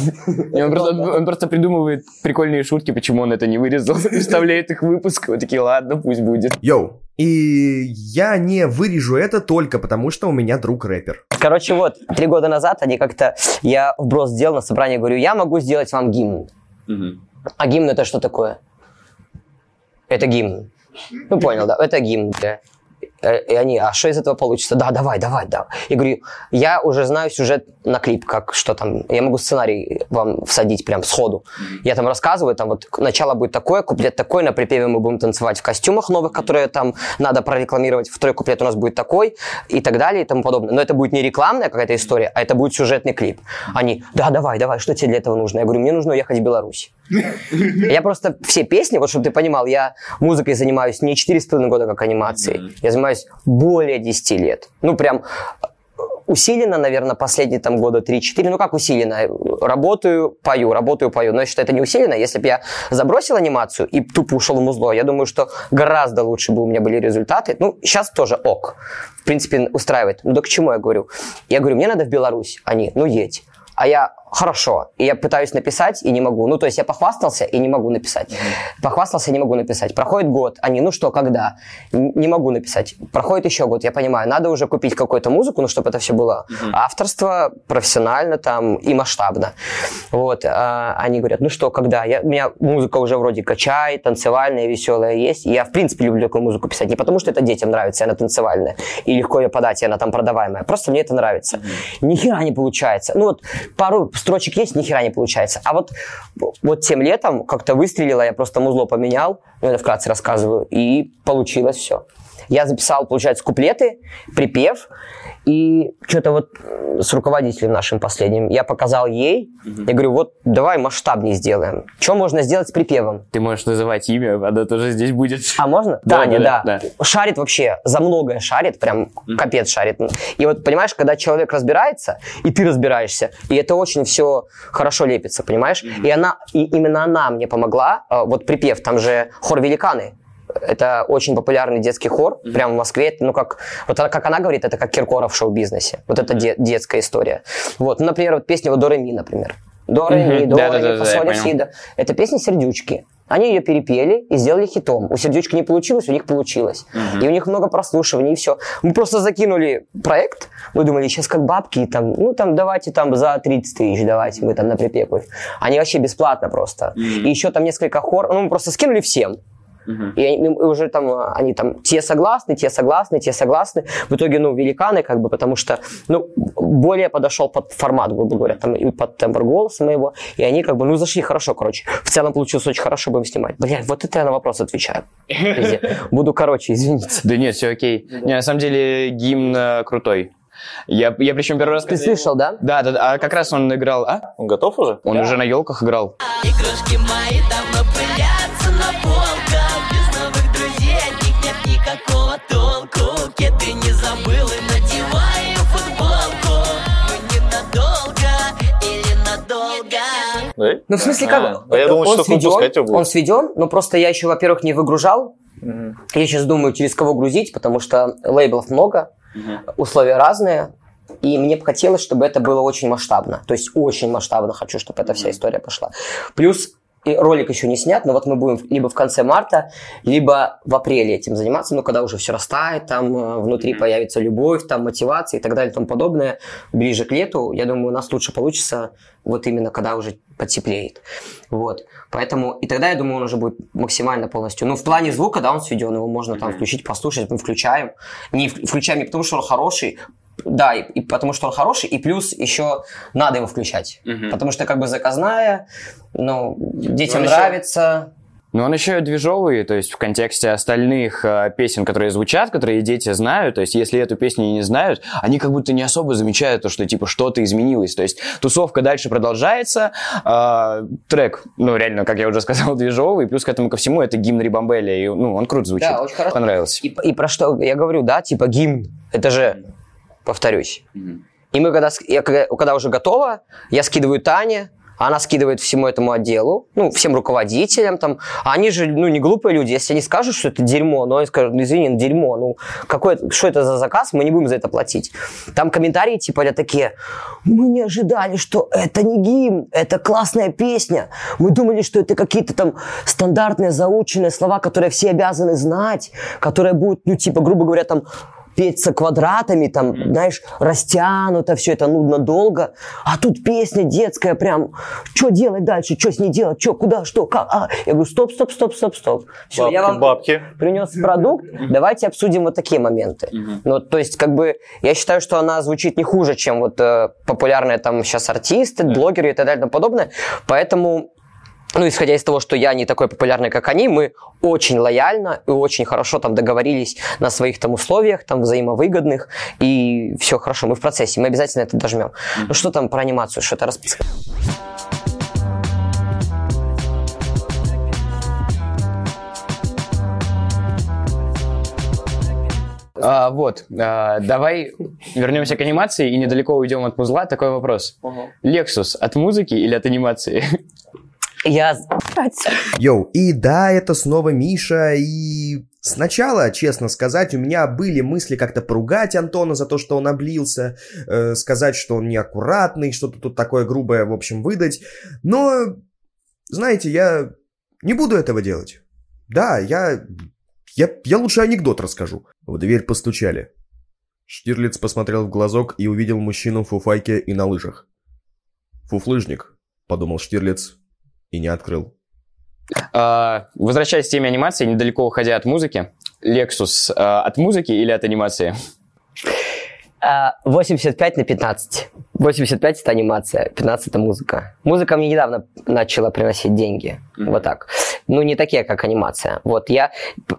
Он просто, придумывает прикольные шутки, почему он это не вырезал, вставляет их в выпуск. Вот такие, ладно, пусть будет. Йоу. И я не вырежу это только потому, что у меня друг рэпер. Короче, вот, три года назад они как-то... Я вброс сделал на собрании, говорю, я могу сделать вам гимн. А гимн это что такое? Это гимн. Ну, понял, да, это гимн. да. Э, И они, а что из этого получится? Да, давай, давай, да. И говорю, я уже знаю сюжет на клип, как что там, я могу сценарий вам всадить прям сходу. Я там рассказываю, там вот начало будет такое, куплет такой, на припеве мы будем танцевать в костюмах новых, которые там надо прорекламировать, второй куплет у нас будет такой, и так далее, и тому подобное. Но это будет не рекламная какая-то история, а это будет сюжетный клип. Они, да, давай, давай, что тебе для этого нужно? Я говорю, мне нужно уехать в Беларусь. Я просто все песни, вот чтобы ты понимал, я музыкой занимаюсь не 4,5 года как анимацией. Я занимаюсь более 10 лет. Ну, прям усиленно, наверное, последние там года 3-4. Ну, как усиленно? Работаю, пою, работаю, пою. Но я считаю, это не усиленно. Если бы я забросил анимацию и тупо ушел в музло, я думаю, что гораздо лучше бы у меня были результаты. Ну, сейчас тоже ок. В принципе, устраивает. Ну, да к чему я говорю? Я говорю, мне надо в Беларусь. Они, ну, едь. А я, хорошо. И я пытаюсь написать и не могу. Ну, то есть я похвастался и не могу написать. Похвастался и не могу написать. Проходит год, они, ну что, когда? Н- Не могу написать. Проходит еще год, я понимаю, надо уже купить какую-то музыку, ну, чтобы это все было авторство, профессионально там и масштабно. Вот, а, они говорят, ну что, когда? Я, у меня музыка уже вроде качает, танцевальная, веселая есть. Я, в принципе, люблю такую музыку писать. Не потому, что это детям нравится, она танцевальная, и легко ее подать, и она там продаваемая. Просто мне это нравится. Ни хера не получается. Ну вот пару строчек есть, ни хера не получается. А вот, вот тем летом как-то выстрелило, я просто музло поменял, ну, это вкратце рассказываю, и получилось все. Я записал, получается, куплеты, припев, и что-то вот с руководителем нашим последним я показал ей, я говорю, вот давай масштабнее сделаем. Что можно сделать с припевом? Ты можешь называть имя, она тоже здесь будет. А можно? Да, Таня, да, да, да, Шарит вообще, за многое шарит, прям капец шарит. И вот, понимаешь, когда человек разбирается, и ты разбираешься, и это очень все хорошо лепится, понимаешь? И она, и именно она мне помогла, э, вот припев, там же хор «Великаны», это очень популярный детский хор, прямо в Москве. Это, Ну, как, вот как она говорит, это как Киркоров в шоу-бизнесе. Вот это де- детская история. Вот, ну, например, вот песня вот «До ре ми», например. «До ре ми, Мгм. до Да-да-да, ре ми, да, фа, я соль, ля, понял. си, до». Это песня «Сердючки». Они ее перепели и сделали хитом. У «Сердючки» не получилось, у них получилось. И у них много прослушиваний, и все. Мы просто закинули проект, мы думали, сейчас как бабки, там, ну там давайте там за 30 тысяч, давайте мы там на припеку. Они вообще бесплатно просто. И еще там несколько хор, ну мы просто скинули всем. И они, и уже там, а, они там, те согласны, те согласны, те согласны. В итоге, ну, великаны, как бы, потому что, ну, более подошел под формат, грубо говоря, там, и под тембр голоса моего. И они, как бы, ну, зашли хорошо, короче. В целом получилось очень хорошо, будем снимать. Блядь, вот это я на вопрос отвечаю. Буду короче, извините. Да нет, все окей. Не, на самом деле гимн э, крутой. Я, я причем первый раз... Ты слышал, да? Да, да, да. А как раз он играл... А? Он готов уже? Он уже на елках играл. Игрушки мои давно пылятся на полках Да? Ну, в смысле, как? а я думал, что сведен, выпускать его будет. Он сведен, но просто я еще, во-первых, не выгружал. Я сейчас думаю, через кого грузить, потому что лейблов много, условия разные. И мне бы хотелось, чтобы это было очень масштабно. То есть очень масштабно хочу, чтобы эта вся история пошла. Плюс и ролик еще не снят, но вот мы будем либо в конце марта, либо в апреле этим заниматься, ну, когда уже все растает, там э, внутри появится любовь, там мотивация и так далее и тому подобное, ближе к лету, я думаю, у нас лучше получится вот именно когда уже потеплеет. Вот. Поэтому, и тогда, я думаю, он уже будет максимально полностью. Ну, в плане звука, да, он сведен, его можно там включить, послушать, мы включаем. Не включаем не потому, что он хороший, да, и, и потому что он хороший, и плюс еще надо его включать. Потому что как бы заказная, ну, детям Он еще- нравится. Но он еще и движовый, то есть в контексте остальных э, песен, которые звучат, которые дети знают, то есть если эту песню не знают, они как будто не особо замечают то, что типа что-то изменилось. То есть тусовка дальше продолжается, э, трек, ну реально, как я уже сказал, движовый, плюс к этому ко всему это гимн Рибамбеля, и ну, он круто звучит. Да, очень хорошо. Понравился. И, и про что я говорю, да, типа гимн, это же, повторюсь. И мы когда, я, когда, уже готово, я скидываю Тане, она скидывает всему этому отделу, ну, всем руководителям там. А они же, ну, не глупые люди. Если они скажут, что это дерьмо, но они скажут, ну, извини, ну, дерьмо, ну, какой, что это за заказ, мы не будем за это платить. Там комментарии типа а такие, мы не ожидали, что это не гимн, это классная песня. Мы думали, что это какие-то там стандартные заученные слова, которые все обязаны знать, которые будут, ну, типа, грубо говоря, там, петься квадратами, там, знаешь, растянуто, все это нудно долго. А тут песня детская прям, что делать дальше, что с ней делать, что, куда, что, как. А? Я говорю, стоп, стоп, стоп, стоп, стоп. Все, Бабки, я вам бабки. принес продукт, давайте обсудим вот такие моменты. Ну, то есть, как бы, я считаю, что она звучит не хуже, чем вот э, популярные там сейчас артисты, блогеры и так далее и тому подобное. Поэтому ну, исходя из того, что я не такой популярный, как они, мы очень лояльно и очень хорошо там договорились на своих там условиях, там взаимовыгодных, и все хорошо, мы в процессе, мы обязательно это дожмем. Ну, что там про анимацию, что-то расписать? А, вот, а, давай вернемся к анимации и недалеко уйдем от музла. Такой вопрос. Lexus от музыки или от анимации? Я... Йоу, и да, это снова Миша, и Сначала, честно сказать, у меня были мысли как-то поругать Антона за то, что он облился, э, сказать, что он неаккуратный, что-то тут такое грубое, в общем, выдать. Но, знаете, я не буду этого делать. Да, я... Я, я лучше анекдот расскажу. В дверь постучали. Штирлиц посмотрел в глазок и увидел мужчину в фуфайке и на лыжах. «Фуфлыжник», — подумал Штирлиц и не открыл. А, возвращаясь к теме анимации, недалеко уходя от музыки, Lexus а, от музыки или от анимации? А, 85 на 15. 85 это анимация, 15 это музыка. Музыка мне недавно начала приносить деньги. Мгм. Вот так. Ну, не такие, как анимация. Вот я...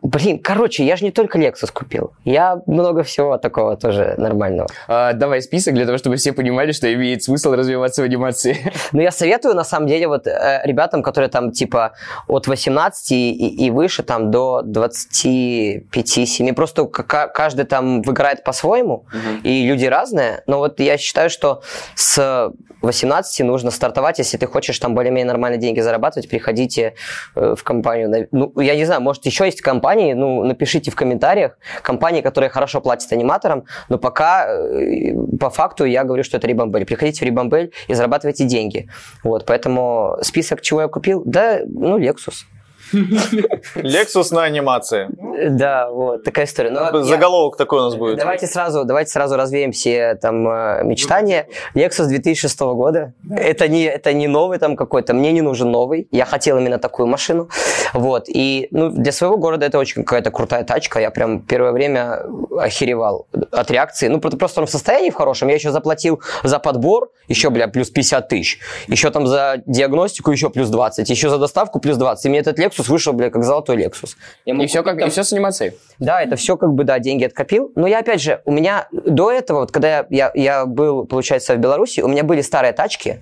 Блин, короче, я же не только Lexus купил. Я много всего такого тоже нормального. А, давай список для того, чтобы все понимали, что имеет смысл развиваться в анимации. Но я советую, на самом деле, вот э, ребятам, которые там, типа, от 18 и, и выше, там, до 25-7. Просто каждый там выиграет по-своему, и люди разные. Но вот я считаю, что с 18 нужно стартовать, если ты хочешь там более-менее нормальные деньги зарабатывать, приходите э, в компанию. Ну, я не знаю, может, еще есть компании, ну, напишите в комментариях, компании, которые хорошо платят аниматорам, но пока э, по факту я говорю, что это Рибамбель. Приходите в Рибамбель и зарабатывайте деньги. Вот, поэтому список, чего я купил, да, ну, Lexus. Lexus на анимации. Да, вот, такая история. Но я- Заголовок такой у нас будет. Давайте сразу, давайте сразу развеем все там э, мечтания. Lexus 2006 года. Это не, это не новый там какой-то. Мне не нужен новый. Я хотел именно такую машину. Вот. И ну, для своего города это очень какая-то крутая тачка. Я прям первое время охеревал от реакции. Ну, просто просто он в состоянии в хорошем. Я еще заплатил за подбор, еще, бля, плюс 50 тысяч. Еще там за диагностику еще плюс 20. Еще за доставку плюс 20. И мне этот Lexus вышел, бля, как золотой Lexus. Я И все, как, там- и все с анимацией. да, это все как бы, да, деньги откопил. Но я, опять же, у меня до этого, вот когда я, я, я был, получается, в Беларуси, у меня были старые тачки,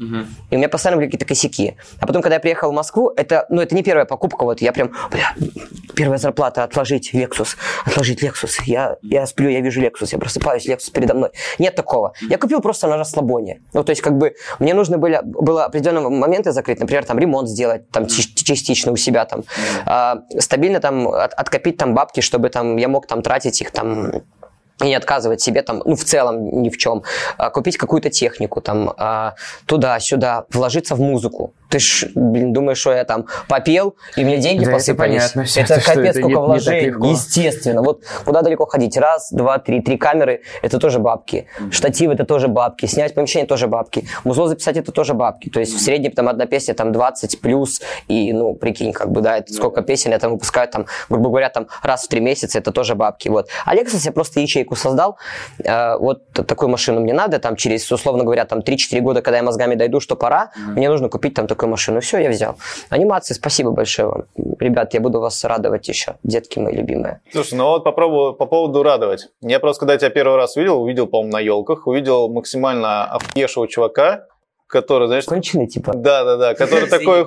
и у меня постоянно были какие-то косяки. А потом, когда я приехал в Москву, это, ну, это не первая покупка, вот я прям, бля, первая зарплата, отложить Lexus, отложить Lexus. Я, я сплю, я вижу Lexus, я просыпаюсь, Lexus передо мной. Нет такого. Я купил просто на расслабоне. Ну, то есть, как бы, мне нужно были, было определенные моменты закрыть, например, там, ремонт сделать, там, частично у себя, там, а, стабильно там от- откопить там бабки, чтобы там я мог там тратить их там и не отказывать себе там, ну, в целом ни в чем, А, купить какую-то технику там, а, туда-сюда, вложиться в музыку. Ты ж, блин, думаешь, что я там попел, и мне деньги Да, это посыпались? понятно всё, это что капец, это сколько не- вложений, естественно. Вот куда далеко ходить? Раз, два, три, три камеры, это тоже бабки. Штатив это тоже бабки. Снять помещение тоже бабки. Музло записать это тоже бабки. То есть в среднем там одна песня там 20 плюс, и, ну, прикинь, как бы, да, это сколько песен я там выпускаю, там, грубо говоря, там раз в три месяца, это тоже бабки. Вот. А Lexus я просто ячейку создал. Э, вот такую машину мне надо, там через, условно говоря, там 3-4 года, когда я мозгами дойду, что пора, мне нужно купить там такую машину. Все, я взял. Анимации, спасибо большое вам. Ребят, я буду вас радовать еще, детки мои любимые. Слушай, ну вот попробую по поводу радовать. Я просто, когда тебя первый раз увидел, увидел, по-моему, на елках, увидел максимально охуевшего чувака, который, знаешь, Конченый, типа. да, да, да, который такой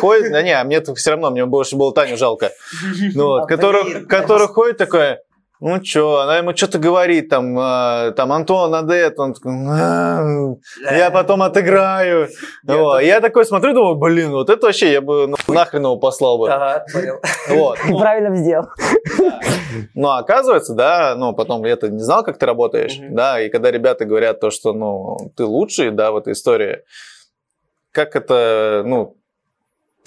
ходит, да не, а мне все равно, мне больше было Таню жалко, ну вот, который, который ходит такой, ну чё, она ему что-то говорит, там, э, там, Антон, надо это, он такой, «А, я потом отыграю. Вот. Я такой смотрю, думаю, блин, вот это вообще, я бы ну, нахрен его послал бы. Ага, понял. Вот. Правильно сделал. Ну, оказывается, да, ну, потом я-то не знал, как ты работаешь, да, и когда ребята говорят то, что, ну, ты лучший, да, в этой истории, как это, ну,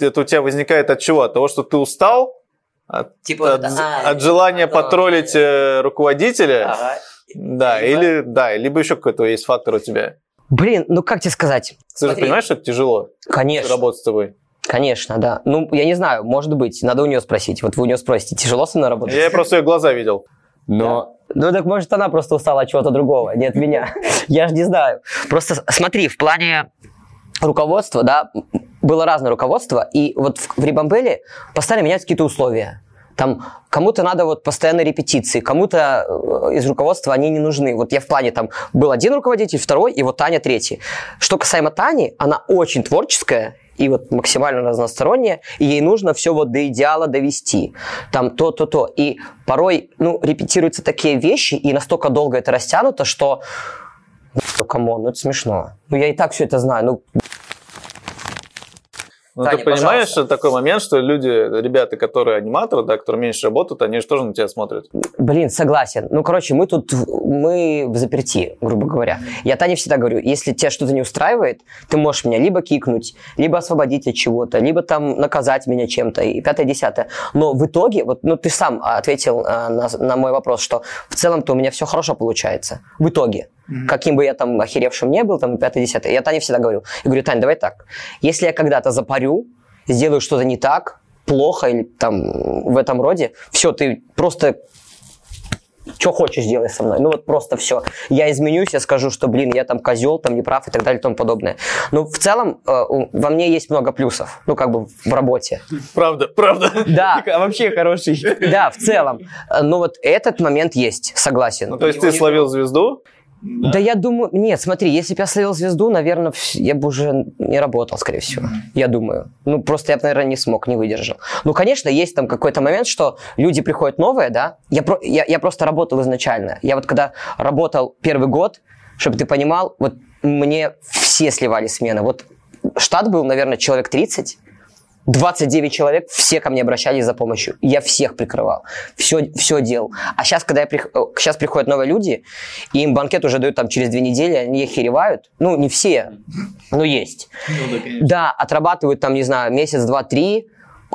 это у тебя возникает от чего? От того, что ты устал? От, Типа, от, а, от желания это- потроллить э, руководителя? Ага. Да, Либо- или, да, либо еще какой-то есть фактор у тебя. Блин, ну как тебе сказать? Ты же Смотри. понимаешь, что это тяжело Конечно. работать с тобой? Конечно, да. Ну, я не знаю, может быть, надо у нее спросить. Вот вы у нее спросите, тяжело со мной работать? Я просто ее глаза видел. Но Ну, так может, она просто устала от чего-то другого, не от меня. Я же не знаю. Просто смотри, в плане руководства, да, было разное руководство, и вот в, в Рибамбеле постоянно меняются какие-то условия. Там кому-то надо вот постоянно репетиции, кому-то э, из руководства они не нужны. Вот я в плане там был один руководитель, второй, и вот Таня третий. Что касаемо Тани, она очень творческая, и вот максимально разносторонняя, и ей нужно все вот до идеала довести. Там то, то, то. И порой, ну, репетируются такие вещи, и настолько долго это растянуто, что ну, come on, ну это смешно. Ну, я и так все это знаю. Ну, Ну, Таня, ты понимаешь пожалуйста. такой момент, что люди, ребята, которые аниматоры, да, которые меньше работают, они же тоже на тебя смотрят. Блин, согласен. Ну, короче, мы тут, мы в заперти, грубо говоря. Я Тане всегда говорю, если тебя что-то не устраивает, ты можешь меня либо кикнуть, либо освободить от чего-то, либо там наказать меня чем-то, и пятое, десятое. Но в итоге, вот, ну, ты сам ответил э, на, на мой вопрос, что в целом-то у меня все хорошо получается. В итоге. Каким бы я там охеревшим не был, там, и пятое, десятое. Я Тане всегда говорю. Я говорю, Тань, давай так. Если я когда-то запарю, сделаю что-то не так, плохо или там в этом роде, все, ты просто что хочешь делай со мной. Ну вот просто все. Я изменюсь, я скажу, что, блин, я там козел, там неправ и так далее и тому подобное. Но в целом э, во мне есть много плюсов. Ну как бы в работе. Правда, правда. Да, А вообще хороший. да, в целом. Э, Ну вот этот момент есть, согласен. Ну, то есть ты словил звезду, Да я думаю, нет, смотри, если бы я словил звезду, наверное, я бы уже не работал, скорее всего. Я думаю. Ну, просто я бы, наверное, не смог, не выдержал. Ну, конечно, есть там какой-то момент, что люди приходят новые, да. Я, про- я, я просто работал изначально. Я вот когда работал первый год, чтобы ты понимал, вот мне все сливали смены. Вот штат был, наверное, человек 30, 29 человек, все ко мне обращались за помощью. Я всех прикрывал. Все, все делал. А сейчас, когда я прих... сейчас приходят новые люди, и им банкет уже дают там через две недели, они охеревают. Ну, не все, но есть. Да, отрабатывают там, не знаю, месяц, два, три,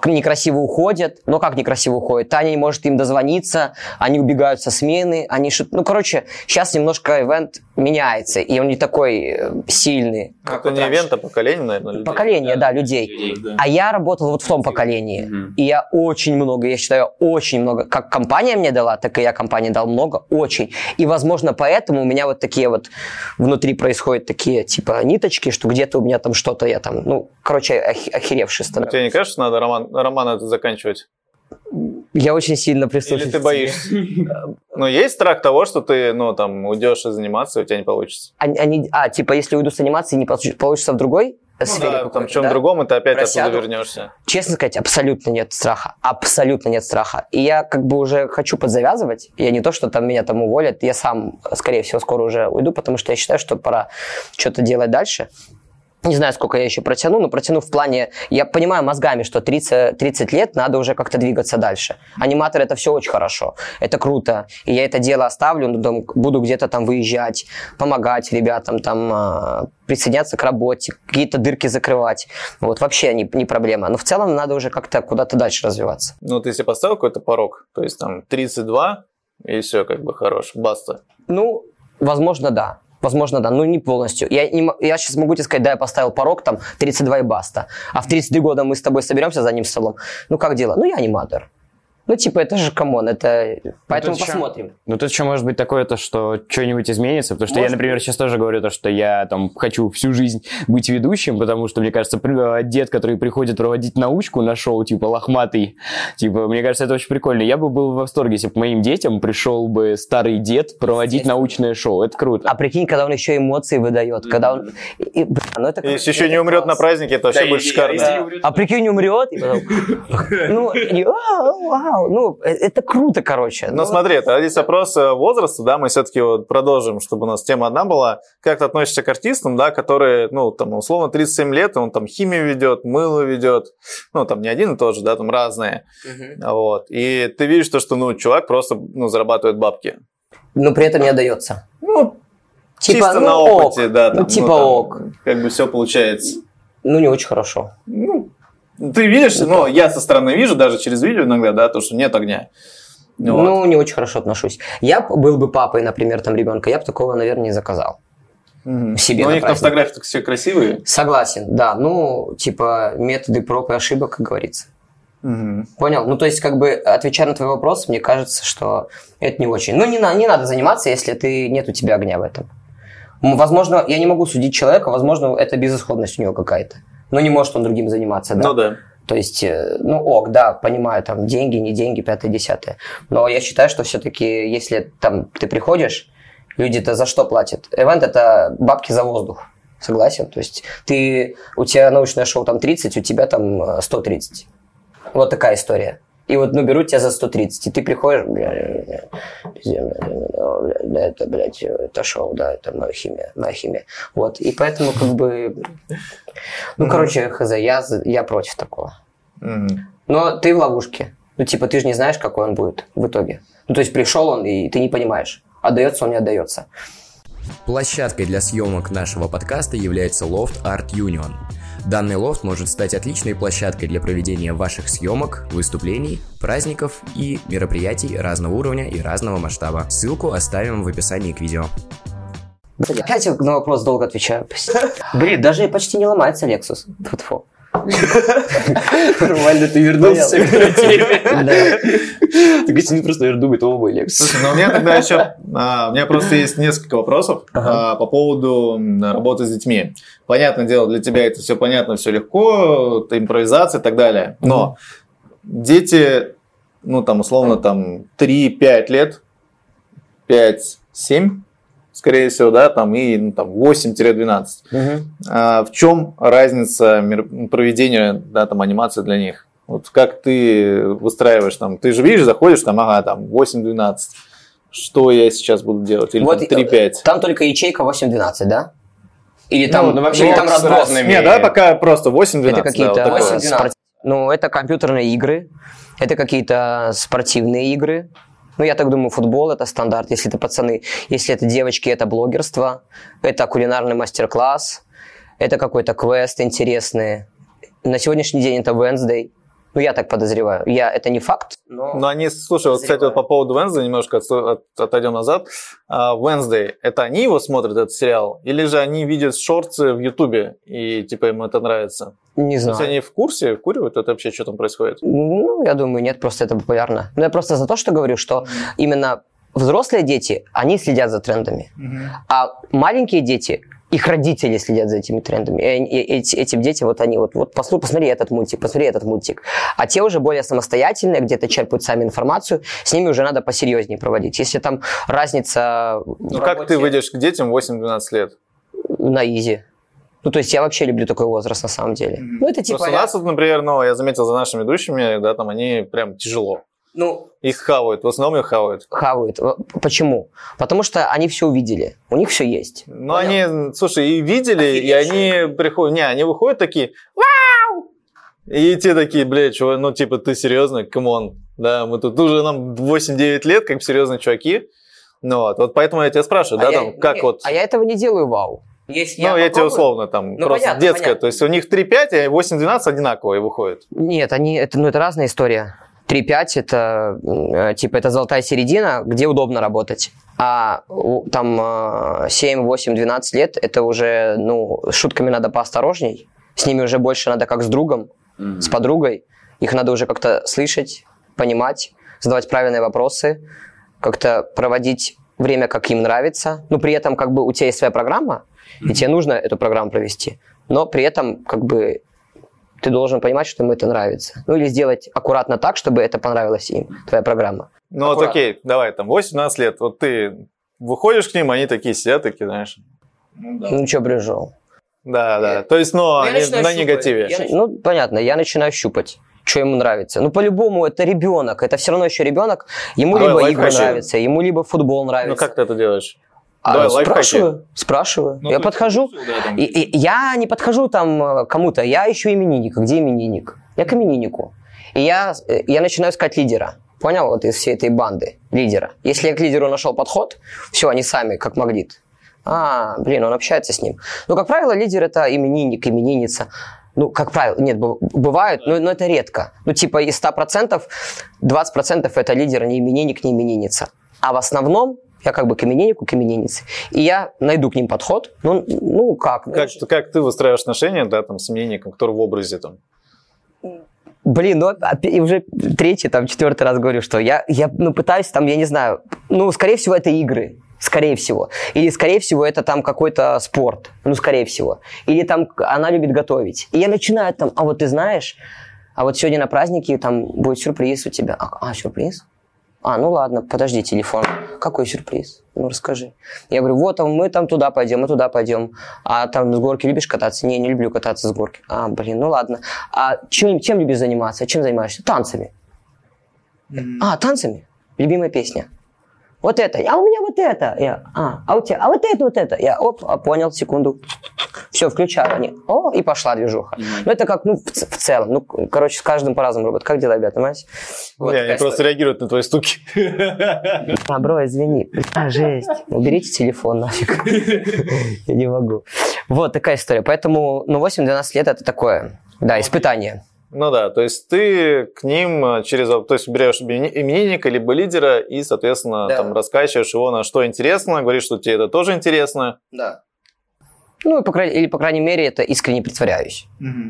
некрасиво уходят. Но как некрасиво уходят? Таня не может им дозвониться, они убегают со смены, они шут- Ну, короче, сейчас немножко ивент меняется, и он не такой э, сильный. это не ивент, а поколение, наверное, людей. Поколение, да, людей. А я работал вот в том поколении. И я очень много, я считаю, очень много. Как компания мне дала, так и я компании дал много, очень. И, возможно, поэтому у меня вот такие вот внутри происходят такие, типа, ниточки, что где-то у меня там что-то я там, ну, короче, ох- охеревший становлюсь. Тебе не кажется, что надо роман, роман этот заканчивать? Я очень сильно Или прислушиваюсь. ты к тебе. боишься? Ну, есть страх того, что ты, ну, там, уйдешь из заниматься, и у тебя не получится. Они, они- а, типа, если уйду с анимации, не получ- получится в другой сфере Ну Да, какой-то, там, в чем да? другом, и ты опять Просяду. оттуда вернешься. Честно сказать, абсолютно нет страха. Абсолютно нет страха. И я как бы уже хочу подзавязывать. Я не то, что там меня там уволят. Я сам, скорее всего, скоро уже уйду, потому что я считаю, что пора что-то делать дальше. Не знаю, сколько я еще протяну, но протяну в плане... Я понимаю мозгами, что 30, 30 лет надо уже как-то двигаться дальше. Аниматор — это все очень хорошо. Это круто. И я это дело оставлю, но буду где-то там выезжать, помогать ребятам, там, а, присоединяться к работе, какие-то дырки закрывать. Вот, вообще не, не проблема. Но в целом надо уже как-то куда-то дальше развиваться. Ну, ты себе поставил какой-то порог, то есть там 32, и все, как бы, хорош, баста. Ну, возможно, да. Возможно, да, но не полностью. Я, не я сейчас могу тебе сказать, да, я поставил порог там 32 и баста. А в 33 года мы с тобой соберемся за одним столом. Ну, как дела? Ну, я аниматор. Ну, типа, это же come on, это... Поэтому тут чё? посмотрим. Ну, тут еще может быть такое, то, что что-нибудь изменится, потому что я, Может например, сейчас тоже говорю то, что я там хочу всю жизнь быть ведущим, потому что, мне кажется, э, дед, который приходит проводить научку на шоу, типа, лохматый, типа, мне кажется, это очень прикольно. Я бы был в восторге, если бы к моим детям пришел бы старый дед проводить научное шоу. Это круто. А прикинь, когда он еще эмоции выдает, когда он... и- блин, ну это Если это еще не умрет на класс. празднике, это вообще будет шикарно. Да. А прикинь, умрет, и потом... Ну, «Вау, вау». ну, э, это круто, короче. Ну, Ну, смотри, это здесь вопрос возраста, да, мы все-таки вот продолжим, чтобы у нас тема одна была. Как ты относишься к артистам, да, которые, ну, там, условно, 37 лет, он там химию ведет, мыло ведет, ну, там, не один и тот же, да, там разные, вот. И ты видишь то, что, ну, чувак просто, ну, зарабатывает бабки. Но при этом не отдается. Ну, Типа, чисто ну, на опыте, ок. да. Ну, там, типа там, ок. Как бы все получается. Ну, не очень хорошо. Ну, ты видишь, ну, я со стороны вижу, даже через видео иногда, да, то, что нет огня. Вот. Ну, не очень хорошо отношусь. Я был бы папой, например, там ребенка, я бы такого, наверное, не заказал. Мгм. себе Но у на них на праздник. фотографиях все красивые. Согласен, да. Ну, типа, методы проб и ошибок, как говорится. Мгм. Понял? Ну, то есть, как бы, отвечая на твой вопрос, мне кажется, что это не очень. Ну, не, на- не надо заниматься, если ты, нет у тебя огня в этом. Возможно, я не могу судить человека, возможно, это безысходность у него какая-то. Но не может он другим заниматься, да? Ну да. То есть, э, ну ок, да, понимаю, там деньги, не деньги, пятое, десятое. Но я считаю, что все-таки, если там ты приходишь, люди-то за что платят? Эвент это бабки за воздух. Согласен? То есть ты, у тебя научное шоу там 30, у тебя там э, 130. Вот такая история. И вот, ну, берут тебя за 130, и ты приходишь, бля, бля, бля, бля, бля, бля, это, блядь, это шоу, да, это моя химия, моя химия. Вот, и поэтому, как бы, ну, короче, хз, я, я против такого. Но ты в ловушке. Ну, типа, ты же не знаешь, какой он будет в итоге. Ну, то есть пришел он, и ты не понимаешь, отдается он, не отдается. Площадкой для съемок нашего подкаста является лофт Art Union. Данный лофт может стать отличной площадкой для проведения ваших съемок, выступлений, праздников и мероприятий разного уровня и разного масштаба. Ссылку оставим в описании к видео. Опять на вопрос долго отвечаю. Блин, даже почти не ломается Lexus. Тьфу-тьфу. Нормально, ты вернулся к этой теме. Да. Так если просто, думает, о, мой Лексус. Слушай, ну у меня тогда еще, а, у меня просто есть несколько вопросов а, по поводу работы с детьми. Понятное дело, для тебя это все понятно, все легко, импровизация и так далее. Но дети, ну там условно там 3-5 лет, 5-7, скорее всего, да, там и ну, там 8-12. Мгм. А в чем разница проведения да, там, анимации для них? Вот как ты выстраиваешь там, ты же видишь, заходишь там, ага, там 8-12, что я сейчас буду делать? Или Вот, там 3-5? Там только ячейка 8-12, да? Или там, ну, вообще или там с разброс? разными- Не, давай пока просто 8-12. Это какие-то да, вот такое. 8-12. спорт- Ну, это компьютерные игры, это какие-то спортивные игры. Ну, я так думаю, футбол это стандарт, если это пацаны. Если это девочки, это блогерство, это кулинарный мастер-класс, это какой-то квест интересный. На сегодняшний день это Wednesday. Ну, я так подозреваю. Я, это не факт, но... Ну, они, слушай, вот, кстати, вот по поводу Wednesday, немножко отсто- от- отойдем назад. А, Wednesday, это они его смотрят, этот сериал? Или же они видят шорты в Ютубе, и типа им это нравится? Не То знаю. есть они в курсе, вкуривают это вообще, что там происходит? Ну, я думаю, нет, просто это популярно. Но я просто за то, что говорю, что именно взрослые дети, они следят за трендами. А маленькие дети, их родители следят за этими трендами. Эти, эти дети, вот они вот, вот послу- посмотри этот мультик, посмотри этот мультик. А те уже более самостоятельные, где-то черпают сами информацию, с ними уже надо посерьезнее проводить. Если там разница Ну, как ты работе выйдешь к детям 8-12 лет? на изи. Ну, то есть я вообще люблю такой возраст на самом деле. Ну, это типа... Просто у нас, вот, например, ну, я заметил за нашими ведущими, да, там они прям тяжело. Ну, Их хавают, в основном их хавают. хавают. Почему? Потому что они все увидели. У них все есть. Но они, слушай, и видели, и Офигеть, они приходят, не, они выходят такие, вау! И те такие, блядь, чувак, ну, типа, ты серьезно, come on, да, мы тут уже нам 8-9 лет, как серьезные чуваки, ну, вот, вот поэтому я тебя спрашиваю, да, а там, я, как не, вот, А я этого не делаю вау. Если ну, я, тебе попробую- условно, там, Ну, просто понятно, детская, понятно. то есть у них 3-5, а 8-12 одинаковые выходят. Нет, они, это, ну, это разная история. 3-5 это э, типа это золотая середина, где удобно работать. А там э, 7, 8, 12 лет это уже, ну, с шутками надо поосторожней. С ними уже больше надо как с другом, с подругой. Их надо уже как-то слышать, понимать, задавать правильные вопросы, как-то проводить время, как им нравится. Ну, при этом как бы у тебя есть своя программа, и тебе нужно эту программу провести. Но при этом как бы ты должен понимать, что ему это нравится. Ну, или сделать аккуратно так, чтобы это понравилось им, твоя программа. Ну, вот окей, давай, там, 18 лет, вот ты выходишь к ним, они такие сидят, такие, знаешь, Ну, что, брежал? да, да, то есть, но Я они на щупать. негативе. Я Ну, понятно, я начинаю щупать что ему нравится. Ну, по-любому, это ребенок. Это все равно еще ребенок. Ему Давай либо игры нравятся, ему либо футбол нравится. Ну, как ты это делаешь? А, Давай, лайфхаки. спрашиваю, спрашиваю. Ну, я подхожу. да, там. И, и я не подхожу там э, кому-то, я ищу именинника. Где именинник? Я к имениннику. И я, э, я начинаю искать лидера. Понял? Вот из всей этой банды лидера. Если я к лидеру нашел подход, все, они сами, как магнит. А, блин, он общается с ним. Ну, как правило, лидер это именинник, именинница. Ну, как правило, нет, бывают, но, но это редко. Ну, типа из 100%, 20% это лидер, не именинник, не именинница. А в основном я как бы к имениннику, к имениннице. И я найду к ним подход. Ну, ну как? Как, как ты выстраиваешь отношения, да, там, с именинником, который в образе там? Блин, ну опя- и уже третий, там, четвертый раз говорю, что я, я ну, пытаюсь там, я не знаю, ну, скорее всего, это игры. Скорее всего. Или, скорее всего, это там какой-то спорт. Ну, скорее всего. Или там она любит готовить. И я начинаю там, а вот ты знаешь, а вот сегодня на празднике там будет сюрприз у тебя. А, а, сюрприз? А, ну ладно, подожди, телефон. Какой сюрприз? Ну, расскажи. Я говорю, вот, а мы там туда пойдем, мы туда пойдем. А там с горки любишь кататься? Не, не люблю кататься с горки. А, блин, ну ладно. А чем, чем любишь заниматься? Чем занимаешься? Танцами. А, танцами? Любимая песня. Вот это. А у меня вот это. Я, а, а у тебя, а вот это, вот это. Я, оп, а, понял, секунду. Все, включаю. Они, о, и пошла движуха. Ну, это как, ну, в, в целом. Ну, короче, с каждым по-разному работает. Как дела, ребята, понимаете? Вот Не, они просто реагируют на твои стуки. а, бро, извини. А, жесть. Уберите телефон нафиг. Я не могу. Вот такая история. Поэтому, ну, 8-12 лет это такое, да, испытание. Ну да, то есть ты к ним э, через, то есть берешь имени- именинника либо лидера и, соответственно, Да. там раскачиваешь его на что интересно, говоришь, что тебе это тоже интересно. Да. Ну, по крайней, или, по крайней мере, это искренне притворяюсь,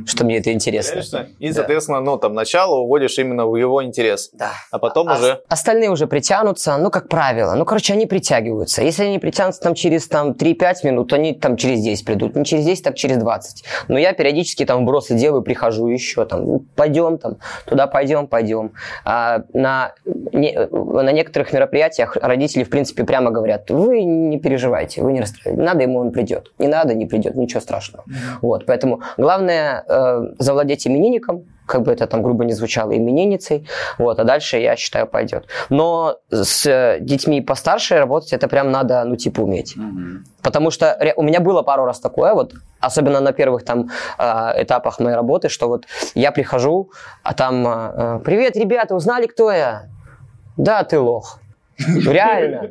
что мне это интересно. Конечно. И, Да. соответственно, ну, там, начало уводишь именно в его интерес. Да. А потом А уже... Остальные уже притянутся, ну, как правило. Ну, короче, они притягиваются. Если они притянутся там через там, 3-5 минут, они там через 10 придут. Не через 10, так через 20. Но я периодически там вбросы делаю, прихожу еще там, ну, пойдем там, туда пойдем, пойдем. А на, не- на некоторых мероприятиях родители, в принципе, прямо говорят, вы не переживайте, вы не расстраивайтесь. Надо ему, он придет. Не надо, не придет, ничего страшного. Вот, поэтому главное э, завладеть именинником, как бы это там грубо не звучало, именинницей, вот, а дальше, я считаю, пойдет. Но с э, детьми постарше работать это прям надо, ну, типа, уметь. Потому что у меня было пару раз такое, вот, особенно на первых там э, этапах моей работы, что вот я прихожу, а там, э, привет, ребята, узнали, кто я? Да, ты лох. Реально.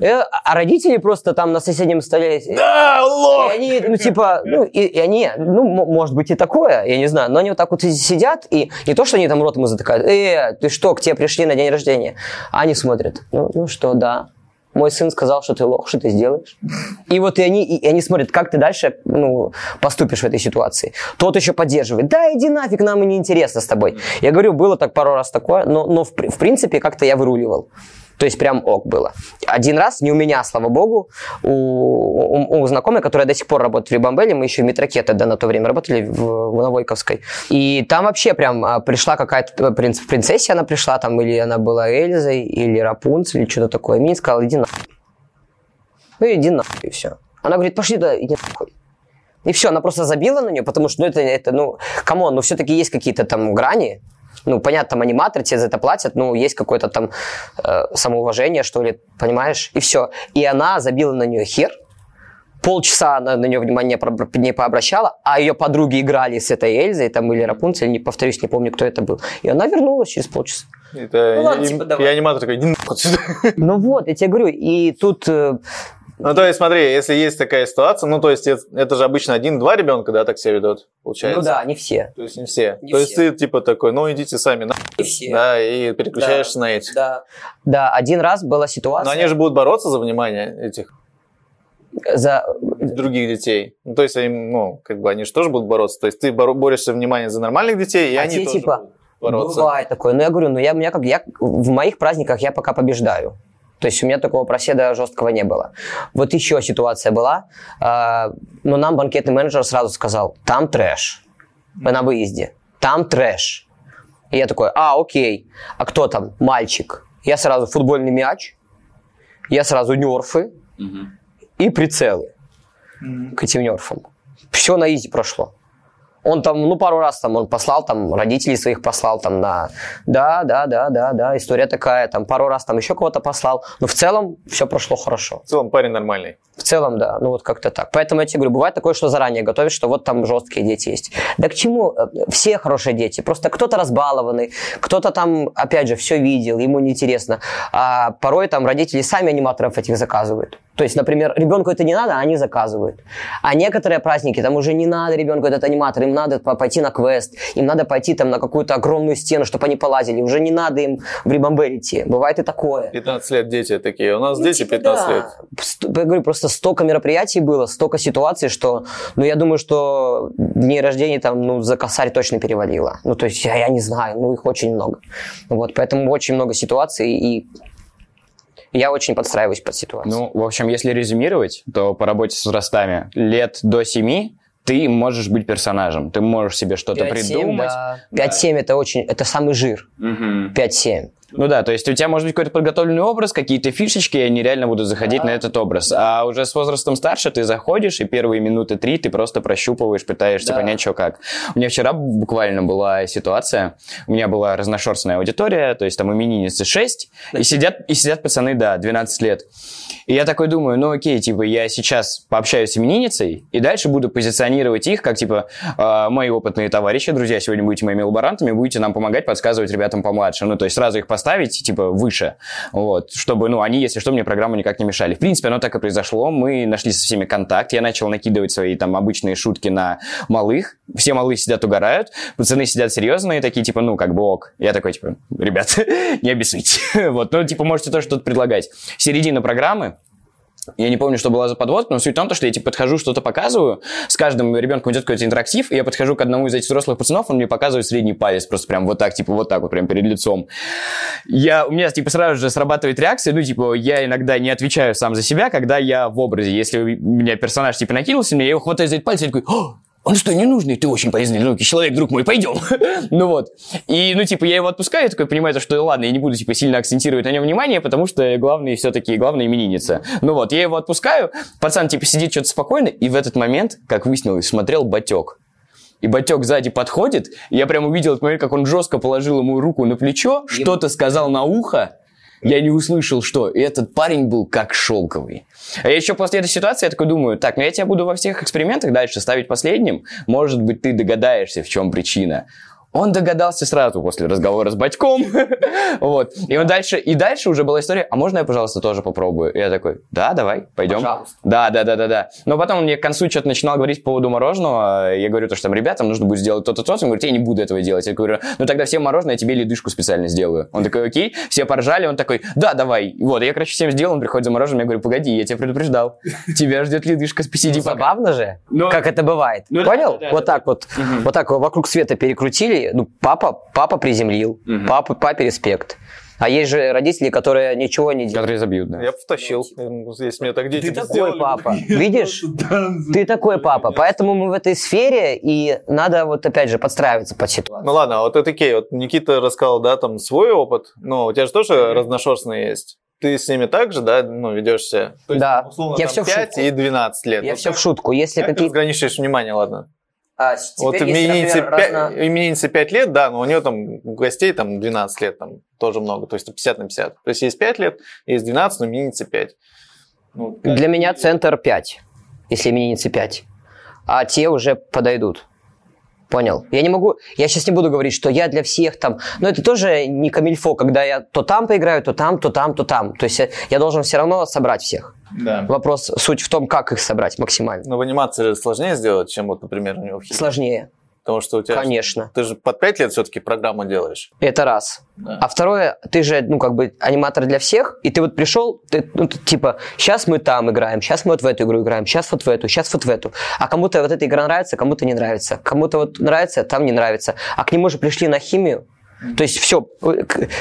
Э, А родители просто там на соседнем столе... Да, лох! И они, ну, типа, ну, и, и они, ну, может быть и такое, я не знаю, но они вот так вот сидят, и не то, что они там рот ему затыкают, э, ты что, к тебе пришли на день рождения, а они смотрят, ну, ну что, да, мой сын сказал, что ты лох, что ты сделаешь? И вот и они, и, они смотрят, как ты дальше ну, поступишь в этой ситуации. Тот еще поддерживает. Да, иди нафиг, нам и не интересно с тобой. Я говорю, было так пару раз такое, но, но в, в принципе как-то я выруливал. То есть прям ок было. Один раз, не у меня, слава богу, у, у- у знакомой, которая до сих пор работает в Рибамбеле, мы еще в метроке тогда на то время работали в, на Войковской. И там вообще прям а, пришла какая-то принц, принцесса, она пришла там, или она была Эльзой, или Рапунцель, или что-то такое. И мне сказала, иди нахуй. Ну иди нахуй, и все. Она говорит, пошли туда, иди нахуй. И все, она просто забила на нее, потому что, ну, это, это ну, come on, ну, все-таки есть какие-то там грани. Ну, понятно, там аниматоры тебе за это платят, ну, есть какое-то там э, самоуважение, что ли, понимаешь? И все. И она забила на нее хер. Полчаса она на нее внимание не пообращала, а ее подруги играли с этой Эльзой, там, или Рапунцель, не повторюсь, не помню, кто это был. И она вернулась через полчаса. Это Ну ладно, и, типа, и давай. аниматор такой, иди нахуй отсюда. Ну вот, я тебе говорю, и тут э, Ну, то есть, смотри, если есть такая ситуация, ну, то есть, это, это же обычно один-два ребенка, да, так себя ведут, получается? ну да, не все. То есть, не все. Не то есть, все. ты, типа, такой, ну, идите сами, на, Не все. да, и переключаешься на эти. Да. Да, один раз была ситуация. Но они же будут бороться за внимание этих за других детей. Ну, то есть, они, ну, как бы, они же тоже будут бороться. То есть, ты борешься внимание за нормальных детей, и А они те, тоже типа, бороться. Бывает такое. Но я говорю, ну я, меня как, я, в моих праздниках я пока побеждаю. То есть у меня такого проседа жесткого не было. Вот еще ситуация была. а, но нам банкетный менеджер сразу сказал, там трэш. Мы на выезде. Там трэш. И я такой, а, окей. А кто там? Мальчик. Я сразу футбольный мяч. Я сразу нерфы. И прицелы к этим нерфам. Все на изи прошло. Он там, ну, пару раз там он послал, там, родителей своих послал там на... Да, да, да, да, да, история такая. Там пару раз там еще кого-то послал. Но в целом все прошло хорошо. В целом, парень нормальный. В целом, да, ну вот как-то так. Поэтому я тебе говорю, бывает такое, что заранее готовишь, что вот там жесткие дети есть. Да к чему? Э, Все хорошие дети. Просто кто-то разбалованный, кто-то там, опять же, все видел, ему неинтересно. А порой там родители сами аниматоров этих заказывают. То есть, например, ребенку это не надо, а они заказывают. А некоторые праздники, там уже не надо ребенку этот аниматор, им надо по- пойти на квест, им надо пойти там на какую-то огромную стену, чтобы они полазили. Уже не надо им в Рибамбель идти. Бывает и такое. 15 лет дети такие. У нас Ну, дети типа, 15 да. лет. Я говорю, просто столько мероприятий было, столько ситуаций, что, ну, я думаю, что дней рождения там, ну, за косарь точно перевалило. Ну, то есть, я, я не знаю, ну, их очень много. Вот, поэтому очень много ситуаций, и я очень подстраиваюсь под ситуацию. Ну, в общем, если резюмировать, то по работе с возрастами лет до 7 ты можешь быть персонажем, ты можешь себе что-то 5-7, придумать. да. 5-7 это очень, это самый жир. Мгм. 5-7. Ну да, то есть у тебя может быть какой-то подготовленный образ, какие-то фишечки, и они реально будут заходить на этот образ. А уже с возрастом старше ты заходишь, и первые минуты три ты просто прощупываешь, пытаешься Да. понять, что как. У меня вчера буквально была ситуация, у меня была разношерстная аудитория, то есть там именинницы 6, и сидят, и сидят пацаны, да, 12 лет. И я такой думаю, ну окей, типа, я сейчас пообщаюсь с именинницей, и дальше буду позиционировать их как, типа, э, мои опытные товарищи, друзья, сегодня будете моими лаборантами, будете нам помогать, подсказывать ребятам помладше. Ну, то есть сразу их поставить, типа, выше, вот, чтобы, ну, они, если что, мне программу никак не мешали. В принципе, оно так и произошло, мы нашли со всеми контакт, я начал накидывать свои, там, обычные шутки на малых, все малые сидят, угорают, пацаны сидят серьезные, такие, типа, ну, как бы ок. Я такой, типа, ребят, не обессудьте. вот, ну, типа, можете тоже что-то предлагать. Середина программы, я не помню, что была за подводка, но суть в том, что я типа подхожу, что-то показываю, с каждым ребенком идет какой-то интерактив, и я подхожу к одному из этих взрослых пацанов, он мне показывает средний палец, просто прям вот так, типа вот так вот, прям перед лицом. Я, у меня типа сразу же срабатывает реакция, ну типа я иногда не отвечаю сам за себя, когда я в образе. Если у меня персонаж типа накинулся на меня, я его хватаю за этот палец и такой, «О, он что, не нужный? Ты очень полезный науки человек, друг мой, пойдем. ну вот. И, ну, типа, я его отпускаю, я такой понимаю, то, что ладно, я не буду, типа, сильно акцентировать на нем внимание, потому что главный все-таки, главная именинница. Ну вот, я его отпускаю, пацан, типа, сидит что-то спокойно, и в этот момент, как выяснилось, смотрел батек. И батек сзади подходит, и я прям увидел этот момент, как он жестко положил ему руку на плечо, что-то сказал на ухо, я не услышал, что. Этот парень был как шелковый. А еще после этой ситуации я такой думаю, так, ну я тебя буду во всех экспериментах дальше ставить последним. Может быть, ты догадаешься, в чем причина. Он догадался сразу после разговора с батьком. вот. И он дальше, и дальше уже была история, а можно я, пожалуйста, тоже попробую? И я такой, да, давай, пойдем. Пожалуйста. Да, да, да, да, да. Но потом он мне к концу что-то начинал говорить по поводу мороженого. Я говорю, то, что там ребятам нужно будет сделать то-то, то-то. Он говорит, я не буду этого делать. Я говорю, ну тогда всем мороженое, я тебе ледышку специально сделаю. Он такой, окей. Все поржали, он такой, да, давай. Вот, я, короче, всем сделал, он приходит за мороженым, я говорю, погоди, я тебя предупреждал. Тебя ждет ледышка, посиди пока. Забавно же, Но- как это бывает. Ну да, Понял? да, да, вот да. так вот, вот так вот вокруг света перекрутили. Ну, папа, папа приземлил, папа, папе респект. А есть же родители, которые ничего не делают. Которые забьют, да. Я бы втащил. Здесь мне так дети Ты такой сделали. папа, видишь? Ты такой папа, поэтому мы в этой сфере, и надо вот опять же подстраиваться под ситуацию. Ну ладно, а вот это окей. Вот Никита рассказал, да, там свой опыт. Но у тебя же тоже разношерстные есть. Ты с ними также, да, ну, ведешься? То есть, Да. условно, Я там всё в 5 шутку. и 12 лет. Я Вот все как- в шутку. Если Как ты какие-то... разграничиваешь внимание, ладно? А, Вот теперь, имениннице, например, пя- разно- имениннице 5 лет, да, но у нее там у гостей там 12 лет, там тоже много, то есть 50 на 50. То есть есть 5 лет, есть 12, но имениннице 5. Ну, Для меня центр 5, если именинницы 5. А те уже подойдут. Понял. Я не могу, я сейчас не буду говорить, что я для всех там, но это тоже не камильфо, когда я то там поиграю, то там, то там, то там. То есть я, я должен все равно собрать всех. Да. Вопрос, суть в том, как их собрать максимально. Но в анимации сложнее сделать, чем вот, например, у него в хите. Сложнее, Потому что у тебя... конечно. Ты же под 5 лет все-таки программу делаешь. Это раз. Да. А второе, ты же, ну, как бы, аниматор для всех, и ты вот пришел, ты, ну, ты, типа, сейчас мы там играем, сейчас мы вот в эту игру играем, сейчас вот в эту, сейчас вот в эту. А кому-то вот эта игра нравится, кому-то не нравится. Кому-то вот нравится, там не нравится. А к нему же пришли на химию. То есть все,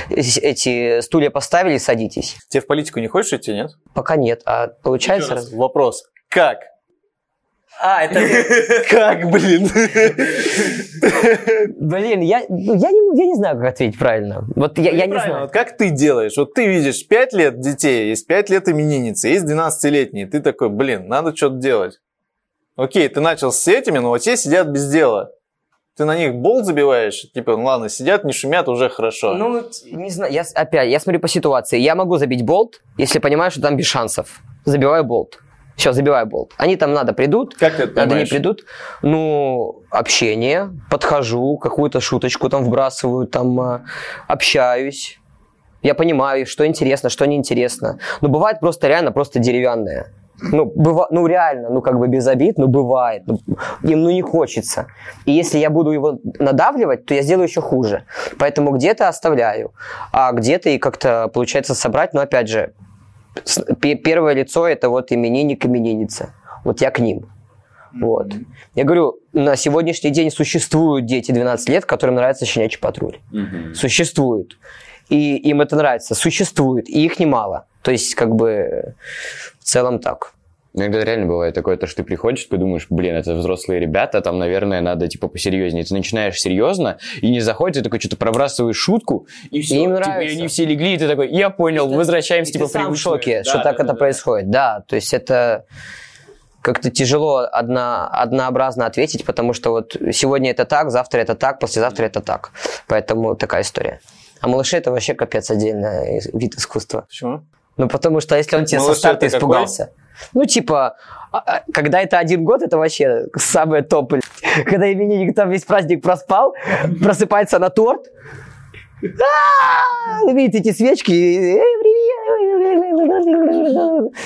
эти стулья поставили, садитесь. Тебе в политику не хочешь идти, нет? Пока нет. А получается... Еще раз, Вопрос. Как? А, это... Как, блин? Блин, я, ну, я, не, я не знаю, как ответить правильно. Вот я, я не знаю. вот как ты делаешь? Вот ты видишь 5 лет детей, есть 5 лет именинницы, есть 12-летние. Ты такой, блин, надо что-то делать. Окей, ты начал с этими, но вот те сидят без дела. Ты на них болт забиваешь, типа, ну ладно, сидят, не шумят, уже хорошо. Ну, не знаю, я, опять, я смотрю по ситуации. Я могу забить болт, если понимаю, что там без шансов. Забиваю болт. Все, забиваю болт. Они там надо придут, как ты это надо не придут. Ну, общение, подхожу, какую-то шуточку там вбрасываю, там а, общаюсь. Я понимаю, что интересно, что неинтересно. Но бывает просто реально просто деревянное. Ну, быва, ну реально, ну как бы без обид, но бывает. Ну, им ну не хочется. И если я буду его надавливать, то я сделаю еще хуже. Поэтому где-то оставляю, а где-то и как-то получается собрать. Но опять же, первое лицо это вот именинник, именинница. Вот я к ним. Вот. Я говорю, на сегодняшний день существуют дети 12 лет, которым нравится щенячий патруль. Существуют. И им это нравится. Существует. И их немало. То есть, как бы, в целом так. Иногда реально бывает такое, то, что ты приходишь, такой думаешь, блин, это взрослые ребята, там, наверное, надо, типа, посерьезнее. Ты начинаешь серьезно, и не заходит, ты такой что-то пробрасываешь шутку, и все. им типа, и нравится. они все легли, и ты такой, я понял, возвращаемся, И типа, ты сам в привычное». шоке, Да, что да, так да, это да. происходит. Да, то есть это как-то тяжело одно, однообразно ответить, потому что вот сегодня это так, завтра это так, послезавтра это так. Поэтому такая история. А малыши это вообще капец отдельный вид искусства. Почему? Ну, потому что если он тебе со Малыши старта это какой? испугался. Ну, типа, а, а, когда это один год, это вообще самое топ. Когда именинник там весь праздник проспал, просыпается на торт, а, видит эти свечки, и, «Эй, привет!»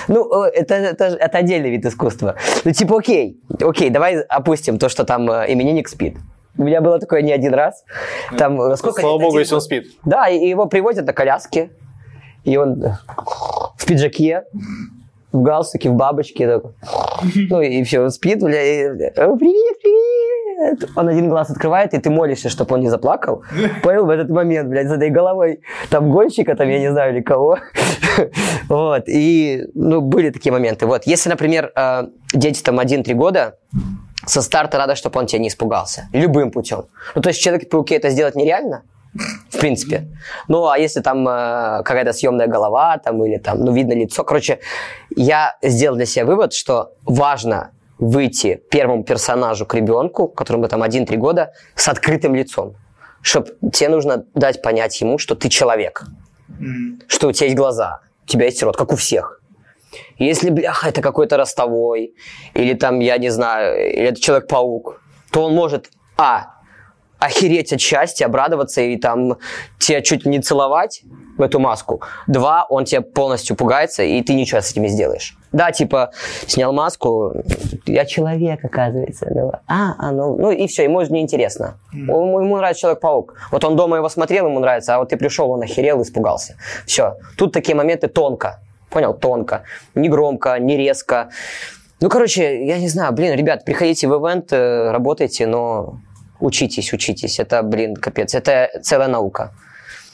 Ну, э, это, это, это отдельный вид искусства. Ну, типа, окей, окей, давай опустим то, что там э, именинник спит. У меня было такое не один раз. Там, э, сколько Слава богу, если он спит. Да, и его привозят на коляске. И он э, в пиджаке, в галстуке, в бабочке. Ну и все, он спит, бля, и, э, привет, привет. Он один глаз открывает, и ты молишься, чтобы он не заплакал. Понял, в этот момент, блядь, задай головой там гонщика, там, я не знаю, или кого. Вот, и, ну, были такие моменты. Вот, если, например, э, дети там 1-3 года, со старта надо, чтобы он тебя не испугался. Любым путем. Ну, то есть Человек-пауке это сделать нереально, в принципе. Ну, а если там э, какая-то съемная голова, там, или там, ну, видно лицо. Короче, я сделал для себя вывод, что важно выйти первому персонажу к ребенку, которому там 1-3 года, с открытым лицом. Чтобы тебе нужно дать понять ему, что ты человек. Что у тебя есть глаза, у тебя есть рот, как у всех. Если, бляха, это какой-то ростовой, или там, я не знаю, или это Человек-паук, то он может, а, охереть от счастья, обрадоваться и там тебя чуть не целовать в эту маску. Два, он тебя полностью пугается, и ты ничего с этим не сделаешь. Да, типа, снял маску, я человек, оказывается. А, а, ну, ну и все, ему неинтересно. Ему, ему нравится Человек-паук. Вот он дома его смотрел, ему нравится, а вот ты пришел, он охерел, испугался. Все. Тут такие моменты тонко. Понял? Тонко. Не громко, не резко. Ну, короче, я не знаю, блин, ребят, приходите в ивент, э, работайте, но учитесь, учитесь. Это, блин, капец. Это целая наука.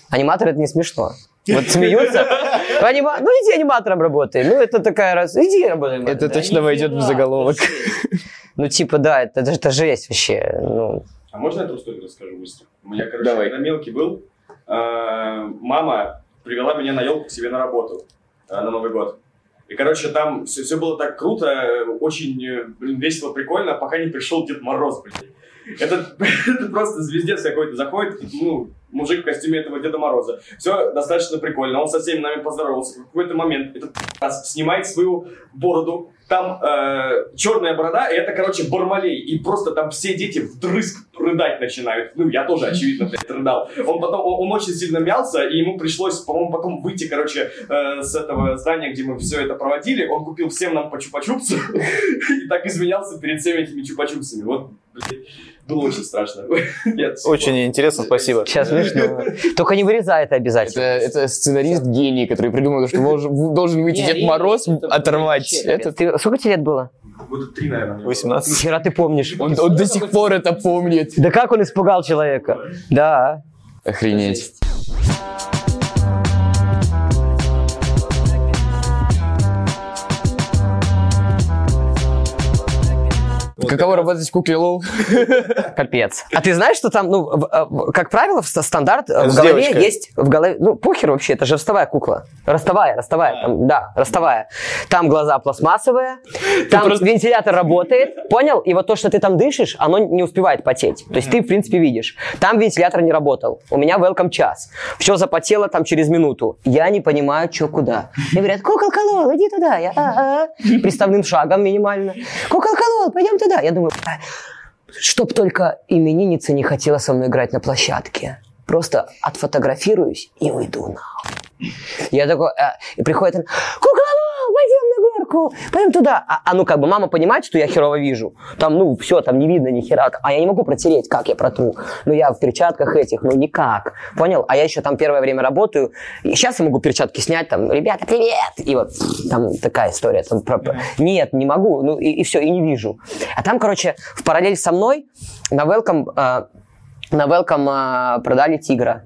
Аниматор это не смешно. Вот смеются. Анима... Ну, иди аниматором работай. Ну, это такая раз... Иди работай. Это Да точно войдет в заголовок. Ну, типа, да, это, это, это жесть вообще. Ну, А можно я эту историю расскажу быстро? У меня, короче, Давай. когда мелкий был, э, мама привела меня на елку к себе на работу на Новый год. И, короче, там все, все было так круто, э, очень, э, блин, весело, прикольно, пока не пришел Дед Мороз, блин. Это, это просто звездец какой-то заходит, ну, мужик в костюме этого Деда Мороза. Все достаточно прикольно. Он со всеми нами поздоровался. В какой-то момент этот снимает свою бороду. Там э, черная борода, и это, короче, Бармалей. И просто там все дети вдрызг рыдать начинают. Ну, я тоже, очевидно, блядь, рыдал. Он потом, он, очень сильно мялся, и ему пришлось, по-моему, потом выйти, короче, э, с этого здания, где мы все это проводили. Он купил всем нам по чупа-чупсу и так извинялся перед всеми этими чупа-чупсами. Вот, блядь, было очень страшно. Очень интересно, спасибо. сейчас смешно. Только не вырезай это обязательно. это сценарист гений, который придумал, что должен, должен выйти Дед Мороз, оторвать. вообще, Это, Ты, сколько тебе лет было? Года три, наверное. мне было. 18. Хера ты помнишь. он, он до сих пор это помнит. Да как он испугал человека? Да. Охренеть. Каково работать в кукле Лол? Капец. А ты знаешь, что там, ну, в- как правило, стандарт э, Это в голове есть, в голове, ну, похер вообще, это же ростовая кукла. Ростовая, ростовая, там, да, ростовая. Там глаза пластмассовые, там вентилятор работает, понял? И вот то, что ты там дышишь, оно не успевает потеть. То есть ты, в принципе, видишь. Там вентилятор не работал. У меня welcome час. Все запотело там через минуту. Я не понимаю, что куда. Мне говорят, куколка Лол, иди туда. Я, «А, а». Приставным шагом минимально. Куколка Лол, пойдем туда. Я думаю, «А, Чтоб только именинница не хотела со мной играть на площадке. Просто отфотографируюсь и уйду нахуй. Я такой, а, и приходит кукла, горку, пойдем туда. А, а ну как бы мама понимает, что я херово вижу. Там, ну, все, там не видно ни хера. А я не могу протереть, как я протру. Ну, я в перчатках этих, ну, никак. Понял? А я еще там первое время работаю. И сейчас я могу перчатки снять, там, ребята, привет! И вот там такая история. Там, про- Нет, не могу. Ну, и, все, и не вижу. А там, короче, в параллель со мной на Welcome, э, на Welcome э, продали тигра.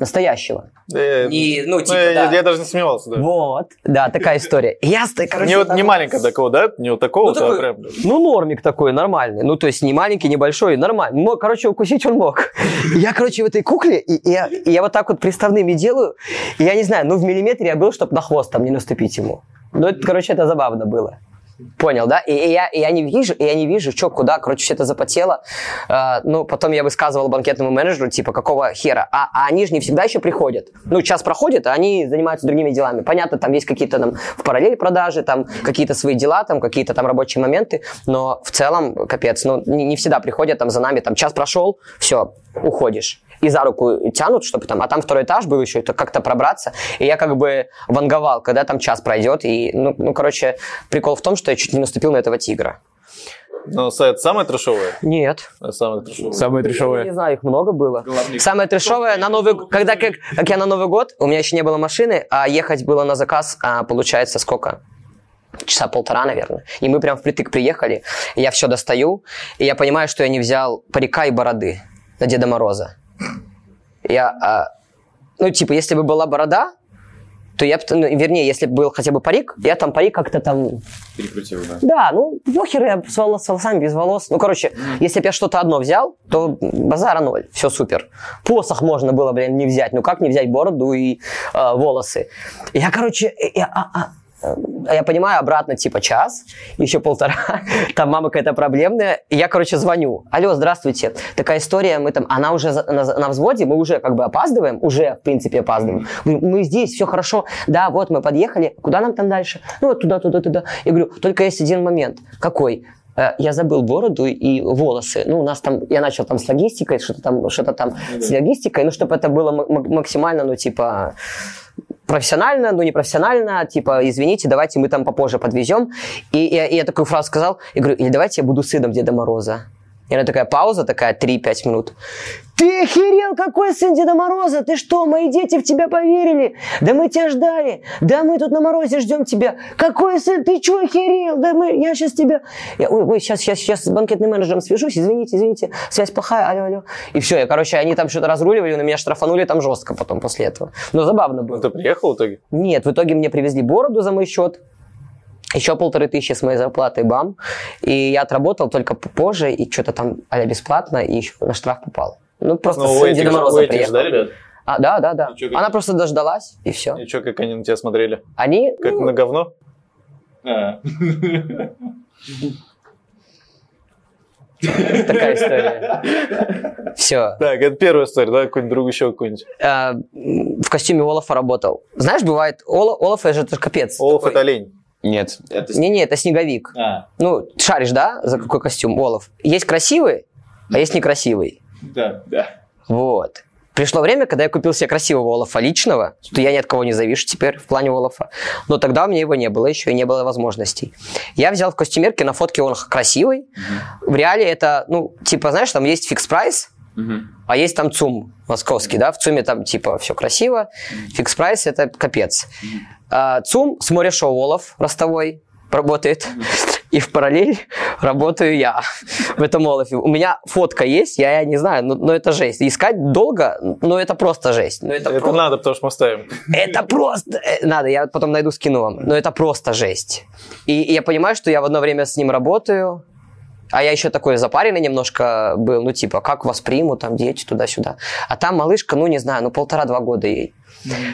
Настоящего. Э, ну, ну, типа, я, да. я даже не сомневался, да. Вот. Да, такая история. И Я, ст- короче, Не, вот, не маленького такого, да? Не вот такого, Ну, такой- прям... Ну, нормик такой, нормальный. Ну, то есть не маленький, не большой, нормальный. Мог, короче, укусить он мог. Я, короче, в этой кукле, и, и я, и я вот так вот приставными делаю, и я не знаю, ну, в миллиметре я был, чтобы на хвост там не наступить ему. Ну, это, короче, это забавно было. Понял, да? И, и я, и я не вижу, и я не вижу, что, куда, короче, все это запотело. А, ну, потом я высказывал банкетному менеджеру, типа, какого хера? А, а они же не всегда еще приходят. Ну, час проходит, а они занимаются другими делами. Понятно, там есть какие-то там в параллели продажи, там какие-то свои дела, там какие-то там рабочие моменты, но в целом, капец, ну, не, не всегда приходят там за нами, там час прошел, все, уходишь. И за руку тянут, чтобы там, а там второй этаж был еще, это как-то пробраться. И я как бы ванговал, когда там час пройдет. И, ну, ну, короче, прикол в том, что я чуть не наступил на этого тигра. Ну, сайт самое трешовое? Нет. А Самое трешовое. Самое Я не трешовое. знаю, их много было. Главный- Самое трешовое на Новый когда как, как я на Новый год, у меня еще не было машины, а ехать было на заказ, а, получается, сколько? Часа полтора, наверное. И мы прям впритык приехали. Я все достаю, и я понимаю, что я не взял парика и бороды на Деда Мороза. Я, а, ну, типа, если бы была борода, то я бы, ну, вернее, если бы был хотя бы парик, я там парик как-то там Перекрутил, да. да, ну, похер я с, волос, с волосами, без волос. Ну, короче, если бы я что-то одно взял, то базара ноль, все супер. Посох можно было, блин, не взять. Ну, как не взять бороду и э, волосы? Я, короче, я, а- а я понимаю, обратно типа час, еще полтора, там мама какая-то проблемная. И я, короче, звоню. Алло, здравствуйте. Такая история, мы там, она уже на, на взводе, мы уже как бы опаздываем, уже, в принципе, опаздываем. Мы, мы здесь, все хорошо. Да, вот мы подъехали. Куда нам там дальше? Ну, вот туда, туда, туда. Я говорю, только есть один момент. Какой? Э, Я забыл бороду и волосы. Ну, у нас там, я начал там с логистикой, что-то там, что-то там с логистикой, ну, чтобы это было максимально, ну, типа, профессионально, ну не профессионально, типа, извините, давайте мы там попозже подвезем. И, я- и я такую фразу сказал, и говорю, или давайте я буду сыном Деда Мороза. И она такая пауза, такая 3-5 минут. Ты охерел, какой сын Деда Мороза? Ты что, мои дети в тебя поверили? Да мы тебя ждали. Да мы тут на морозе ждем тебя. Какой сын? Ты что охерел? Да мы, я сейчас тебя... Я, ой, ой, сейчас, сейчас, сейчас с банкетным менеджером свяжусь. Извините, извините. Связь плохая. Алло, алло. И все. Я, короче, они там что-то разруливали, на меня штрафанули там жестко потом после этого. Но забавно было. Ну, ты приехал в итоге? Нет, в итоге мне привезли бороду за мой счет. Еще полторы тысячи с моей зарплатой, бам. И я отработал только позже, и что-то там а бесплатно, и еще на штраф попал. Ну, просто Ну, сын Деда Мороза приехал. да, ребят? А, да, да, да. И чё, как- Она просто дождалась, и все. И что, как они на тебя смотрели? Они, Как ну, на говно? А. такая история. Все. Так, это первая история, да? Какой-нибудь друг еще какой-нибудь. в костюме Олафа работал. Знаешь, бывает, Ола, Олаф это же капец. Олаф это олень. Нет. Это... Не-не, это снеговик. А, Ну, шаришь, да, за какой костюм, Олаф? Есть красивый, а есть некрасивый. да, да. Вот. Пришло время, когда я купил себе красивого Олафа личного, что я ни от кого не завишу теперь в плане Олафа. Но тогда у меня его не было еще и не было возможностей. Я взял в костюмерке, на фотке он красивый. В реале это, ну, типа, знаешь, там есть фикс прайс, Мгм. а есть там ЦУМ московский, да, в ЦУМе там типа все красиво, фикс прайс это капец. А, ЦУМ с моря шоу Олаф ростовой работает, и в параллель работаю я в этом Олафе. У меня фотка есть, я, я не знаю, но, но это жесть. Искать долго, но это просто жесть. Ну, это, Это про- надо, потому что мы ставим. это просто... э, Надо, я потом найду, скину вам. Но это просто жесть. И, и я понимаю, что я в одно время с ним работаю, а я еще такой запаренный немножко был, ну, типа, как воспримут там дети туда-сюда. А там малышка, ну, не знаю, ну, полтора-два года ей.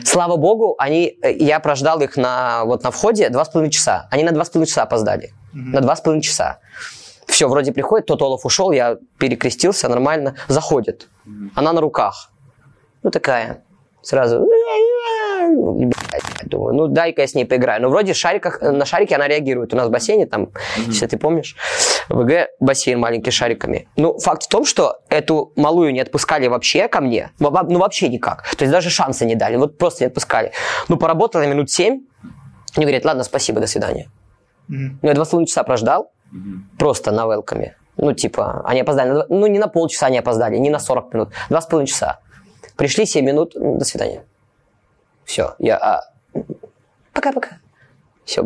Слава богу, они, э, я прождал их на, вот на входе два с половиной часа. Они на два с половиной часа опоздали. На два с половиной часа. Все, вроде приходит, тот Олаф ушел, я перекрестился, нормально. Заходит. Она на руках. Ну, такая. Сразу. Блядь, Думаю, ну дай-ка я с ней поиграю. Ну, вроде шариках, на шарике она реагирует. У нас в бассейне там, если ты помнишь, ВГ бассейн маленький с шариками. Ну, факт в том, что эту малую не отпускали вообще ко мне. Ну, вообще никак. То есть даже шанса не дали. Вот просто не отпускали. Ну, поработала минут семь. Они говорят, ладно, спасибо, до свидания. Ну, я два с половиной часа прождал. Просто на велкаме. Ну, типа, они опоздали. на Ну, не на полчаса они опоздали, не на 40 минут. Два с половиной часа. Пришли 7 минут, ну, до свидания. Все, я... а, Пока-пока. Все.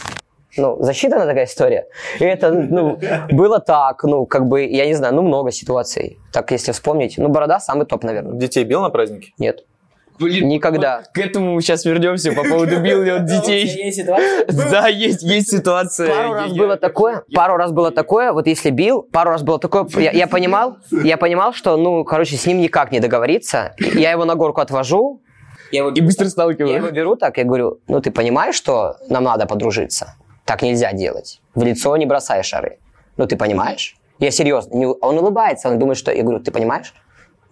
Ну, засчитана такая история. И это, ну, было так, ну, как бы, я не знаю, ну, много ситуаций. Так, если вспомнить. Ну, Борода самый топ, наверное. Детей бил на празднике? Нет. Блин, Никогда. К этому мы сейчас вернемся по поводу бил ли он детей. Да, есть, есть ситуация. Пару раз было такое, пару раз было такое, вот если бил, пару раз было такое, я, я понимал, я понимал, что, ну, короче, с ним никак не договориться. Я его на горку отвожу, Я его И быстро я его сталкиваю. беру так, я говорю, ну, ты понимаешь, что нам надо подружиться? Так нельзя делать. В лицо не бросай шары. Ну, ты понимаешь? Я серьезно. Не- Он улыбается, он думает, что... Я говорю, ты понимаешь?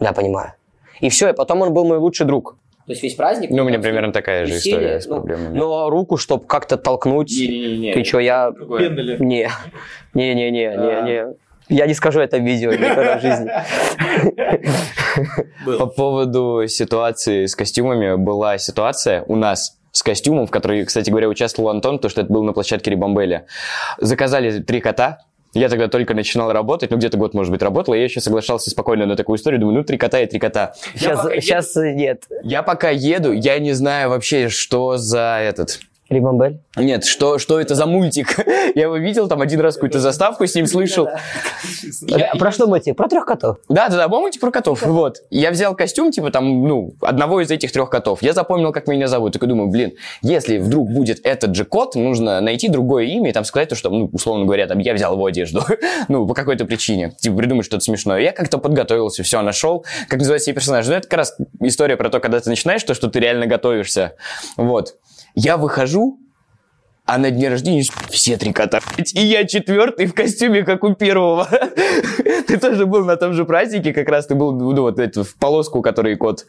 Да, понимаю. И все, и потом он был мой лучший друг. То есть весь праздник... Ну, у меня примерно такая же история с ну, проблемами. Но руку, чтобы как-то толкнуть... Не-не-не. Ты что, я... Пендали. Я не скажу это в видео никогда в жизни. По поводу ситуации с костюмами, была ситуация у нас с костюмом, в которой, кстати говоря, участвовал Антон, потому что это было на площадке Рибамбеля. Заказали три кота, я тогда только начинал работать, ну где-то год, может быть, работал, и я еще соглашался спокойно на такую историю, думаю, ну три кота и три кота. Сейчас, пока сейчас нет. Я пока еду, я не знаю вообще, что за этот... Рибамбель? Нет, что, что это за мультик? Я его видел там один раз какую-то заставку с ним слышал. Я- Про что мультик? Про трех котов. Да, да, да, мультик про котов. Вот. Я взял костюм, типа там, ну, одного из этих трех котов. Я запомнил, как меня зовут. Такой думаю, блин, если вдруг будет этот же кот, нужно найти другое имя и там сказать, то, что, ну, условно говоря, там, я взял его одежду. ну, по какой-то причине. Типа, придумать что-то смешное. Я как-то подготовился, все, нашел, как называется себе персонаж. Ну, это как раз история про то, когда ты начинаешь то, что ты реально готовишься. Вот. Я выхожу, а на дне рождения все три кота. И я четвертый в костюме, как у первого. Ты тоже был на том же празднике, как раз ты был, ну, вот это, в полоску, который кот.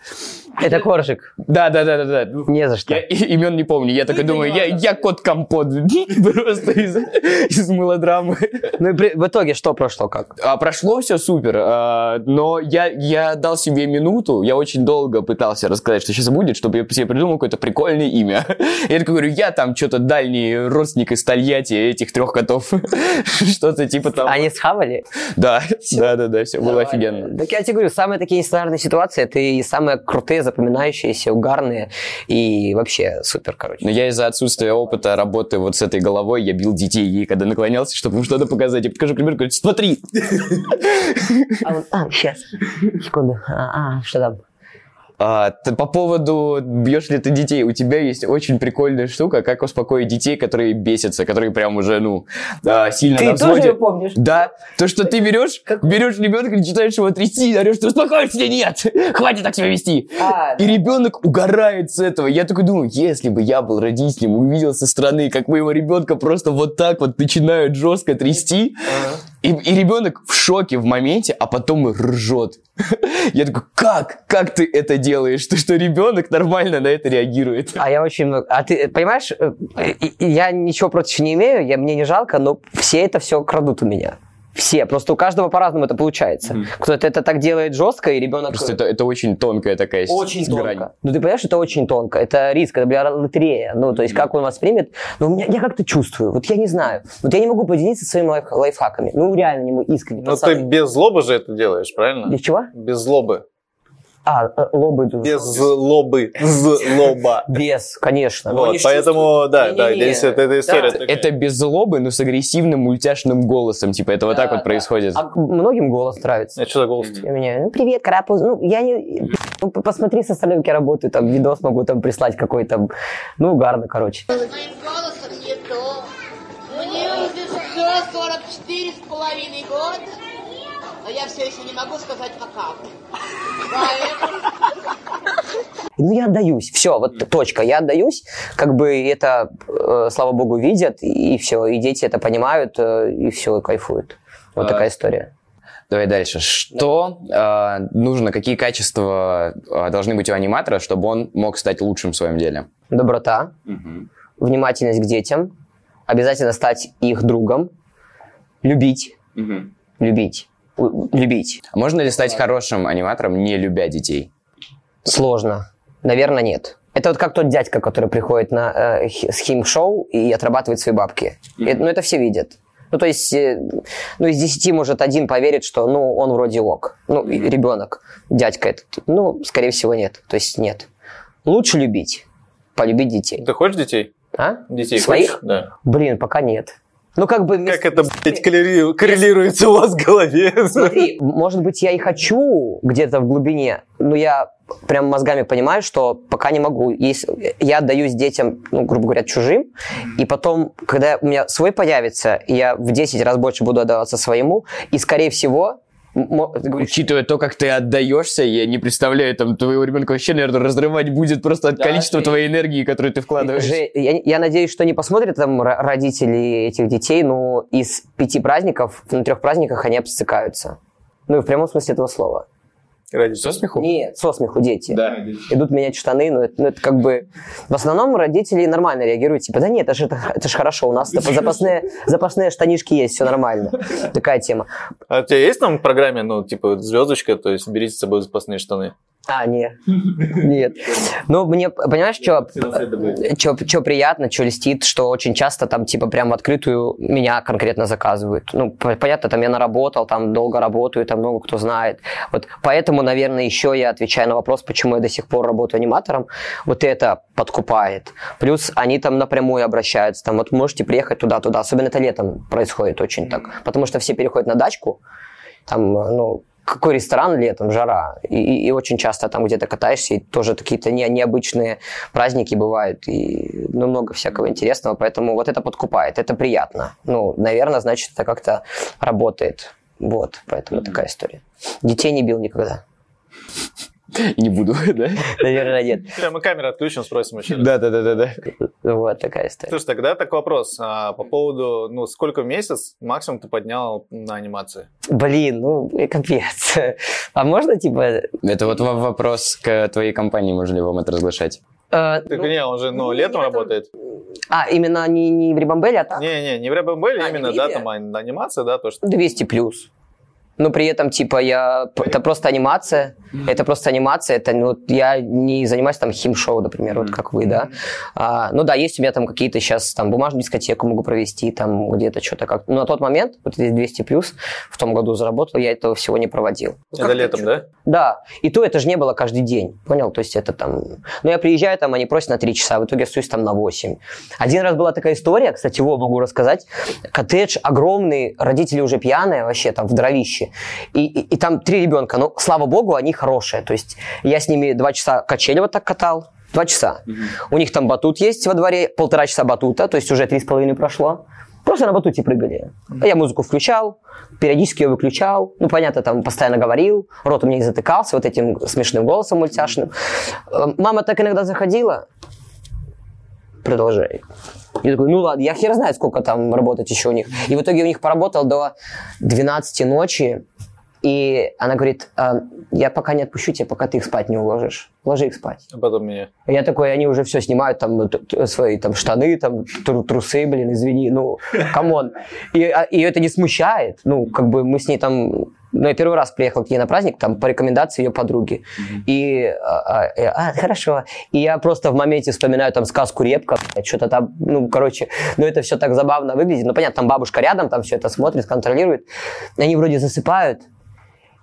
Это коржик. Да, да, да, да, да. Не за что. Я и- имен не помню. Я такой думаю, я, я кот компот. Просто из, из мелодрамы. Ну и при- в итоге что прошло как? А, прошло все супер, а, но я, я дал себе минуту, я очень долго пытался рассказать, что сейчас будет, чтобы я себе придумал какое-то прикольное имя. Я такой говорю, я там что-то дальний родственник из Тольятти этих трех котов. Что-то типа того. Они схавали? Да, да, да, да, все было офигенно. Так я тебе говорю, самые такие нестандартные ситуации, это и самые крутые, запоминающиеся, угарные и вообще супер, короче. Но я из-за отсутствия опыта работы вот с этой головой, я бил детей, ей когда наклонялся, чтобы им что-то показать. Я покажу пример, говорю, смотри. А, он, а, сейчас, секунду, а, а, что там? А, по поводу бьешь ли ты детей, у тебя есть очень прикольная штука, как успокоить детей, которые бесятся, которые прям уже, ну, а, сильно на Ты тоже её помнишь? Да, то, что ты берешь, берешь ребенка, начинаешь его трясти, орешь, ты успокоишься или нет? Хватит так себя вести. А, И ребенок угорает с этого. Я такой думаю, если бы я был родителем, и увидел со стороны, как моего ребенка просто вот так вот начинают жестко трясти, и, и ребенок в шоке в моменте, а потом ржет. Я такой, как? Как ты это делаешь? Что, что ребенок нормально на это реагирует? А я очень много... А ты понимаешь, э, я ничего против не имею, я, мне не жалко, но все это все крадут у меня. Все. Просто у каждого по-разному это получается. Кто-то это так делает жестко, и ребенок... Просто это, это очень тонкая такая Очень грань. тонко. Ну, ты понимаешь, это очень тонко. Это риск, это, бля, лотерея. Ну, то есть, как он воспримет. Ну, у меня, я как-то чувствую. Вот я не знаю. Вот я не могу поделиться своими лайф- лайфхаками. Ну, реально не могу, искренне. Ну пацаны. ты без злобы же это делаешь, правильно? Без чего? Без злобы. А, э, лобы. Без злобы. Злоба. Без, конечно. Вот, поэтому, да, да, здесь это, эта история. Это без злобы, но с агрессивным мультяшным голосом. Типа это вот так вот происходит. А многим голос нравится. А что за голос? У меня, ну, привет, карапуз. Ну, я не... ну, посмотри со стороны, я работаю, там, видос могу там прислать какой-то, ну, угарно, короче. Моим голосом не то. Мне уже 44 с половиной года, но я все еще не могу сказать. Поэтому Ну, я отдаюсь, все, вот точка, я отдаюсь, как бы это, э, слава богу, видят, и все, и дети это понимают, э, и все, кайфуют. Вот А, такая история. Давай дальше. Что а, нужно, какие качества а, должны быть у аниматора, чтобы он мог стать лучшим в своем деле? Доброта, внимательность к детям, обязательно стать их другом, любить, любить, у- любить. А Можно ли стать хорошим аниматором, не любя детей? Сложно. Наверное, нет. Это вот как тот дядька, который приходит на э, хи- с хим-шоу и отрабатывает свои бабки. Это- ну, это все видят. Ну, то есть, э, ну, из десяти, может, один поверит, что, ну, он вроде ок. Ну, и ребенок, дядька этот. Ну, скорее всего, нет. То есть, нет. Лучше любить. Полюбить детей. Ты хочешь детей? А? Детей Своих? хочешь? Да. Блин, пока нет. Ну, как бы... Как это, блядь, коррели- коррелируется у вас в голове? Смотри, может быть, я и хочу где-то в глубине, но я прям мозгами понимаю, что пока не могу. Если я отдаюсь детям, ну, грубо говоря, чужим, и потом, когда у меня свой появится, я в 10 раз больше буду отдаваться своему, и, скорее всего, Учитывая то, как ты отдаешься, я не представляю, там, твоего ребенка вообще, наверное, разрывать будет просто от Да, количества и- твоей энергии, которую ты вкладываешь. Же- я, я надеюсь, что не посмотрят там ро- родители этих детей, но из пяти праздников, на трех праздниках они обсыкаются. Ну, и в прямом смысле этого слова. Со смеху? Нет, со смеху дети. Да. идут менять штаны, но это, ну, это как бы... В основном родители нормально реагируют, типа, да нет, это же, это, это же хорошо, у нас типа, запасные, запасные штанишки есть, все нормально. Такая тема. А у тебя есть там в программе, ну, типа, звездочка, то есть берите с собой запасные штаны? А, нет. Нет. Ну, мне, понимаешь, что что приятно, что льстит, что очень часто там, типа, прям в открытую меня конкретно заказывают. Ну, по- понятно, там я наработал, там долго работаю, там много кто знает. Вот поэтому, наверное, еще я отвечаю на вопрос, почему я до сих пор работаю аниматором. Вот это подкупает. Плюс они там напрямую обращаются, там, вот можете приехать туда-туда. Особенно это летом происходит очень так. Потому что все переходят на дачку, там, ну, какой ресторан летом, жара. И, и- очень часто там где-то катаешься, и тоже какие-то не, необычные праздники бывают, и ну, много всякого интересного, поэтому вот это подкупает, это приятно. Ну, наверное, значит, это как-то работает. Вот, поэтому такая история. Детей не бил никогда. Не буду, да? Наверное, нет. Прям мы камеру отключим, спросим еще. Да, да, да, да, да. Вот такая история. Слушай, тогда такой вопрос. А, по поводу, ну, сколько в месяц максимум ты поднял на анимации? Блин, ну, э, капец. А можно, типа... Это вот во- вопрос к твоей компании, можно ли вам это разглашать? э, Так ну, не, он же, ну, летом летом. работает. а, именно не, не в Рибамбеле, а так? Не-не, не в Рэббэмбеле, А, именно, не в да, там а- анимация, да, то, что... 200 плюс. Но при этом, типа, я... Это просто анимация. Это просто анимация. Это, ну, вот я не занимаюсь там хим-шоу, например, вот как вы, да. А, ну да, есть у меня там какие-то сейчас там бумажную дискотеку могу провести, там где-то что-то как Но на тот момент, вот эти 200 плюс, в том году заработал, я этого всего не проводил. Это летом, да? Да, и то это же не было каждый день, понял? То есть это там... Ну, я приезжаю, там, они просят на 3 часа, в итоге остаюсь там на 8. Один раз была такая история, кстати, его могу рассказать. Коттедж огромный, родители уже пьяные вообще, там, в дровище. И, и, и там три ребенка, но, слава богу, они хорошие. То есть я с ними два часа качели вот так катал, два часа. У них там батут есть во дворе, полтора часа батута, то есть уже три с половиной прошло. Просто на батуте прыгали. А я музыку включал, периодически ее выключал. Ну, понятно, там постоянно говорил, рот у меня не затыкался вот этим смешным голосом мультяшным. Э, Мама так иногда заходила. Продолжай. Я такой, ну ладно, я хер знает, сколько там работать еще у них. И в итоге у них поработал до 12 ночи. И она говорит, «А, я пока не отпущу тебя, пока ты их спать не уложишь. Ложи их спать. А потом меня. Я такой, они уже все снимают, там, т- т- свои там штаны, там, тру- трусы, блин, извини, ну, come on. И а, ее это не смущает, ну, как бы мы с ней там, ну, я первый раз приехал к ней на праздник, там, по рекомендации ее подруги. И, а, а, а, хорошо. И я просто в моменте вспоминаю там сказку «Репка», что-то там, ну, короче, ну, это все так забавно выглядит. Ну, понятно, там бабушка рядом, там все это смотрит, контролирует. Они вроде засыпают,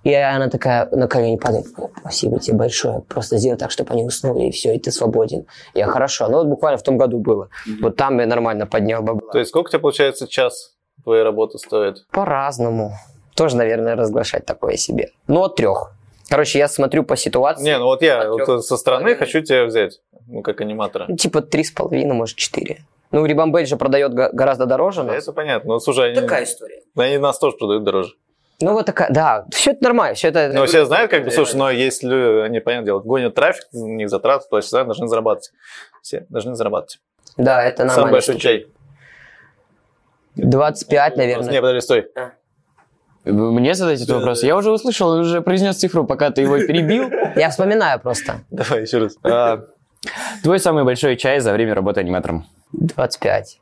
и она такая на колени падает. Спасибо тебе большое. Просто сделай так, чтобы они уснули, и все, и ты свободен. Я хорошо. Ну, вот буквально в том году было. Вот там я нормально поднял бабла. То есть сколько тебе, получается, час твоей работы стоит? По-разному. Тоже, наверное, разглашать такое себе. Ну, от трех. Короче, я смотрю по ситуации. Не, ну вот я От вот со стороны хочу тебя взять, ну, как аниматора. Ну, Типа три с половиной, может, четыре. Ну, Рибамбель же продает го- гораздо дороже. нас. Это понятно. Ну, слушай, они, Такая история. они нас тоже продают дороже. Ну, вот такая, да, все это нормально, все это... Но все знают, как бы, слушай, но если они, понятное дело, гонят трафик, у них затраты, то есть всегда должны зарабатывать. Все должны зарабатывать. Да, это Самый нормально. большой чай. 25, наверное. Не, подожди, стой. Мне задать этот вопрос? Я уже услышал, он уже произнес цифру, пока ты его перебил. Я вспоминаю просто. Давай еще раз. А, Твой самый большой чай за время работы аниматором? 25.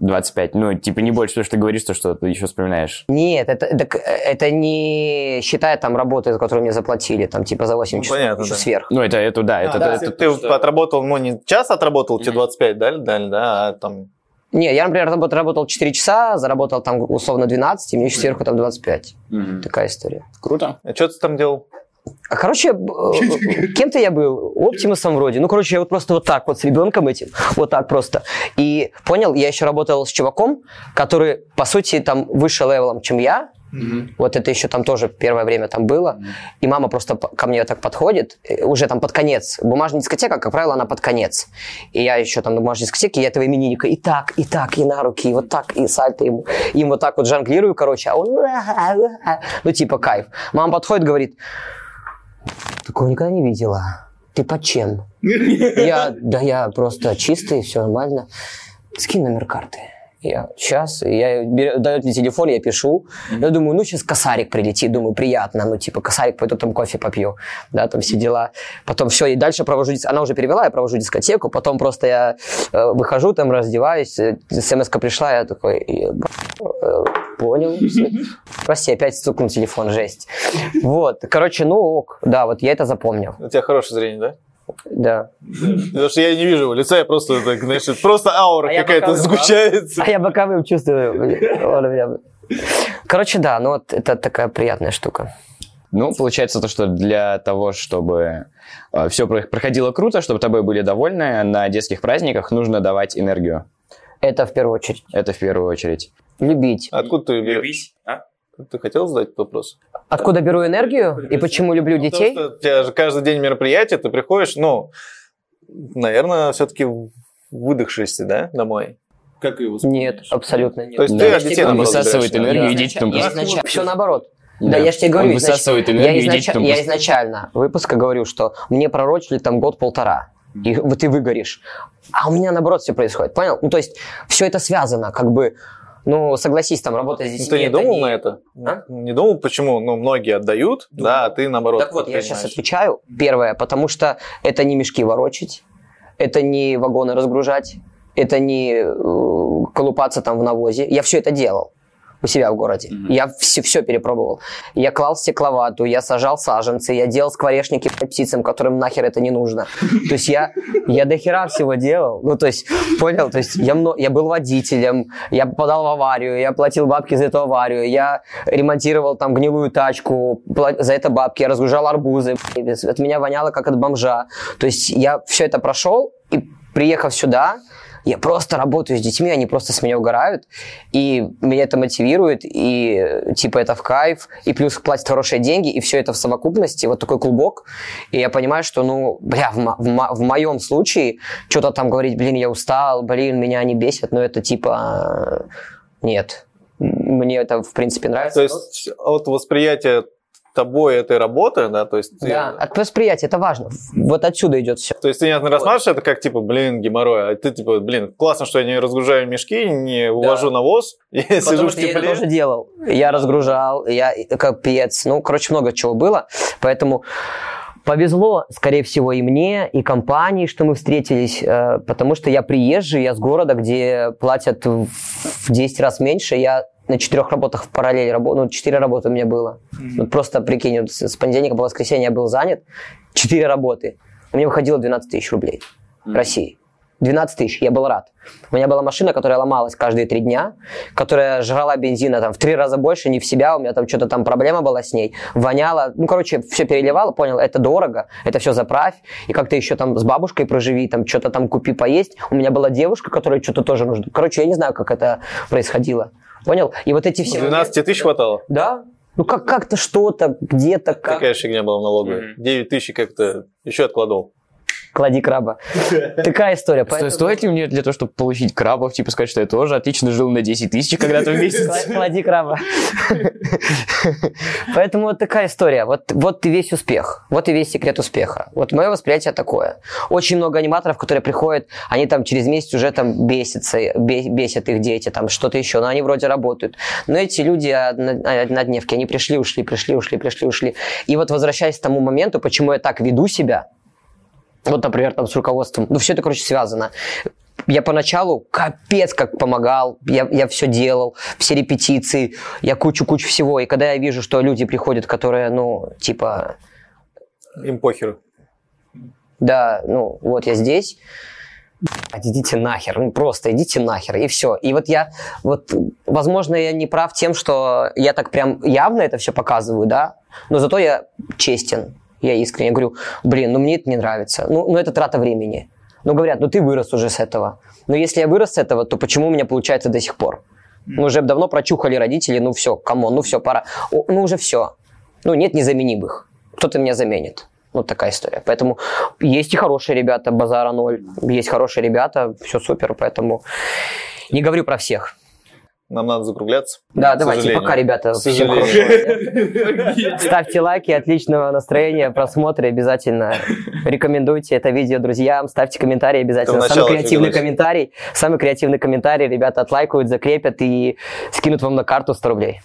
25. Ну, типа не больше, потому что ты говоришь, то, что ты еще вспоминаешь. Нет, это, так, э, это не считая там работы, за которую мне заплатили, там типа за 8 Ну, часов понятно, еще да. сверх. Ну, это, это да, это, А, да, это- если ты отработал, ну, не час отработал, тебе 25 дали, дали, да, а там... Не, я, например, работал, работал 4 часа, заработал там условно 12, и мне еще сверху там 25. Такая история. круто. А что ты там делал? А, Короче, э, кем-то я был, оптимусом вроде. Ну, короче, я вот просто вот так вот с ребенком этим, вот так просто. И понял, я еще работал с чуваком, который, по сути, там выше левелом, чем я. Вот это еще там тоже первое время там было. И мама просто ко мне так подходит, э, уже там под конец. Бумажная дискотека, как правило, она под конец. И я еще там на бумажной дискотеке, я этого именинника и так, и так, и на руки, и вот так, и сальто ему. Им вот так вот жонглирую, короче, а он... Ну, типа, кайф. Мама подходит, говорит, такого никогда не видела. Ты под чем? Я, да я просто чистый, все нормально. Скинь номер карты. Я сейчас, я беру- дает мне телефон, я пишу. Я думаю, ну сейчас косарик прилетит, думаю, приятно, ну типа косарик, пойду там кофе попью, да, там все дела. Потом все, и дальше провожу, она уже перевела, я провожу дискотеку, потом просто я э, выхожу, там раздеваюсь, э, смс пришла, я такой, «Еба- э, понял. Прости, опять стукнул телефон, жесть. Вот, короче, ну ок, да, вот я это запомнил, У тебя хорошее зрение, да? Да. Потому что я не вижу его лица, я просто, так, знаешь, просто аура А какая-то боковым, сгущается. А я боковым чувствую. Короче, да, ну вот это такая приятная штука. Ну, получается то, что для того, чтобы все проходило круто, чтобы тобой были довольны, на детских праздниках нужно давать энергию. Это в первую очередь. Это в первую очередь. Любить. Откуда ты берешь? Любить, а? Ты хотел задать этот вопрос? Откуда беру энергию и почему люблю детей? Потому что у тебя же каждый день мероприятие, ты приходишь, ну, наверное, все-таки выдохшийся, да, домой? Как его Нет, абсолютно нет. То есть Да. ты от детей Он наоборот высасывает да? энергию, Я и дети потом изначально- Все наоборот. Да, Да. я же тебе говорю, Он изнач- высасывает я, энергию, и изнач- дети потом я изначально выпуска говорю, что мне пророчили там год-полтора, и вот ты выгоришь. А у меня наоборот все происходит, понял? Ну, то есть все это связано, как бы, ну, согласись, там, работать с Ну, детьми. ты не думал не- на это? А? Не думал, почему? Ну, многие отдают, да, а ты наоборот. Так вот, я сейчас отвечаю. Первое, потому что это не мешки ворочить, это не вагоны разгружать, это не э, колупаться там в навозе. Я все это делал у себя в городе. Я все, все перепробовал. Я клал стекловату, я сажал саженцы, я делал скворечники птицам, которым нахер это не нужно. То есть я, я до хера всего делал. Ну, то есть, понял? То есть я, я был водителем, я попадал в аварию, я платил бабки за эту аварию, я ремонтировал там гнилую тачку, за это бабки, я разгружал арбузы, от меня воняло как от бомжа. То есть я все это прошел, и приехав сюда, я просто работаю с детьми, они просто с меня угорают, и меня это мотивирует, и типа это в кайф, и плюс платят хорошие деньги, и все это в совокупности, вот такой клубок, и я понимаю, что, ну, бля, в, мо- в мо- в моем случае что-то там говорить, блин, я устал, блин, меня они бесят, но это типа, э, нет, мне это, в принципе, нравится. То есть от восприятия тобой этой работы, да, то есть... ты- Да, от восприятия, это важно. Вот отсюда идет все. То есть ты не рассматриваешь это как, типа, блин, геморрой, а ты, типа, блин, классно, что я не разгружаю мешки, не увожу навоз, я сижу Потому в что я это тепле. тоже делал. Я разгружал, я капец. Ну, короче, много чего было. Поэтому повезло, скорее всего, и мне, и компании, что мы встретились, э, потому что я приезжий, я с города, где платят в 10 раз меньше. Я на четырех работах в параллель работал, ну, четыре работы у меня было. Вот просто прикинь, вот с понедельника по воскресенье я был занят, четыре работы. У меня выходило 12 тысяч рублей в России. 12 тысяч, я был рад. У меня была машина, которая ломалась каждые три дня, которая жрала бензина там в три раза больше, не в себя, у меня там что-то там проблема была с ней, воняла, ну, короче, все переливала, понял, это дорого, это все заправь, и как-то еще там с бабушкой проживи, там что-то там купи поесть. У меня была девушка, которая что-то тоже нужно. Короче, я не знаю, как это происходило. Понял? И вот эти все... 12 тысяч хватало? Да. Ну, как- как-то что-то, где-то, как... Какая фигня была в налоговой? 9 тысяч как-то еще откладывал. Клади краба. Такая история. Сто- поэтому- Стоит ли мне для того, чтобы получить крабов, типа сказать, что я тоже отлично жил на 10 тысяч когда-то в месяц? Кла- Клади краба. Поэтому вот такая история. Вот, вот и весь успех. Вот и весь секрет успеха. Вот мое восприятие такое. Очень много аниматоров, которые приходят, они там через месяц уже там бесятся, бе- бесят их дети, там что-то еще, но они вроде работают. Но эти люди одно- однодневки, они пришли, ушли, пришли, ушли, пришли, ушли. И вот возвращаясь к тому моменту, почему я так веду себя, вот, например, там с руководством. Ну, все это, короче, связано. Я поначалу капец как помогал, я, я все делал, все репетиции, я кучу-кучу всего. И когда я вижу, что люди приходят, которые, ну, типа, Им похеру. да, ну, вот я здесь, «Блядь, идите нахер, ну просто идите нахер, и все. И вот я, вот, возможно, я не прав тем, что я так прям явно это все показываю, да, но зато я честен, я искренне говорю, блин, ну мне это не нравится, ну, ну это трата времени. Ну говорят, ну ты вырос уже с этого. Но если я вырос с этого, то почему у меня получается до сих пор? Ну уже давно прочухали родители, ну все, come on, ну все, пора. О, ну уже все. Ну нет незаменимых. Кто-то меня заменит. Вот такая история. Поэтому есть и хорошие ребята, базара ноль. Есть хорошие ребята, все супер, поэтому не говорю про всех. Нам надо закругляться. Да, К давайте, сожалению. пока, ребята. Всем хорошего. Ставьте лайки, отличного настроения, просмотра обязательно. Рекомендуйте это видео друзьям, ставьте комментарии обязательно. Самый креативный комментарий, самый креативный комментарий ребята отлайкают, закрепят и скинут вам на карту 100 рублей.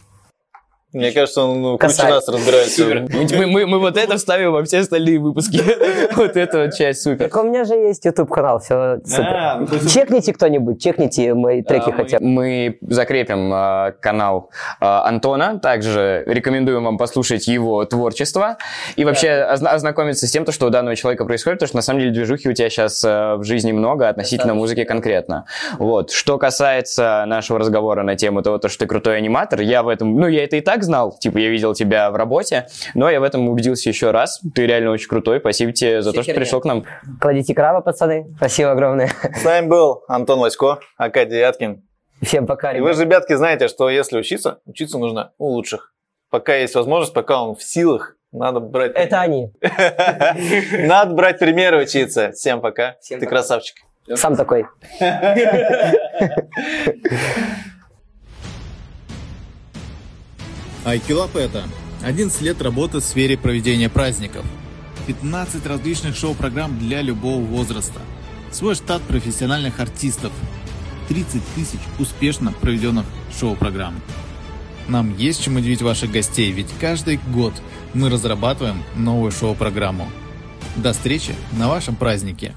Мне кажется, он ну, Касай. нас разбирается. Мы, мы- мы- мы вот это вставим во все остальные выпуски. Вот эта вот часть супер. Так у меня же есть YouTube канал, все супер. А, Чекните кто-нибудь, чекните мои треки мы- хотя бы. Мы закрепим а, канал а, Антона, также рекомендуем вам послушать его творчество и вообще озна- ознакомиться с тем, то, что у данного человека происходит, потому что на самом деле движухи у тебя сейчас в жизни много относительно музыки конкретно. Вот. Что касается нашего разговора на тему того, то, что ты крутой аниматор, я в этом, ну, я это и так знал, типа, я видел тебя в работе, но я в этом убедился еще раз. Ты реально очень крутой, спасибо тебе за Все то, что херня. пришел к нам. Кладите краба, пацаны. Спасибо огромное. С нами был Антон Васько, Акадий Яткин. Всем пока, И вы же, ребятки, знаете, что если учиться, учиться нужно у лучших. Пока есть возможность, пока он в силах, надо брать... Это они. Надо брать примеры учиться. Всем пока. Всем Ты пока. красавчик. Сам такой. Айкилап это 11 лет работы в сфере проведения праздников. 15 различных шоу-программ для любого возраста. Свой штат профессиональных артистов. 30 тысяч успешно проведенных шоу-программ. Нам есть чем удивить ваших гостей, ведь каждый год мы разрабатываем новую шоу-программу. До встречи на вашем празднике.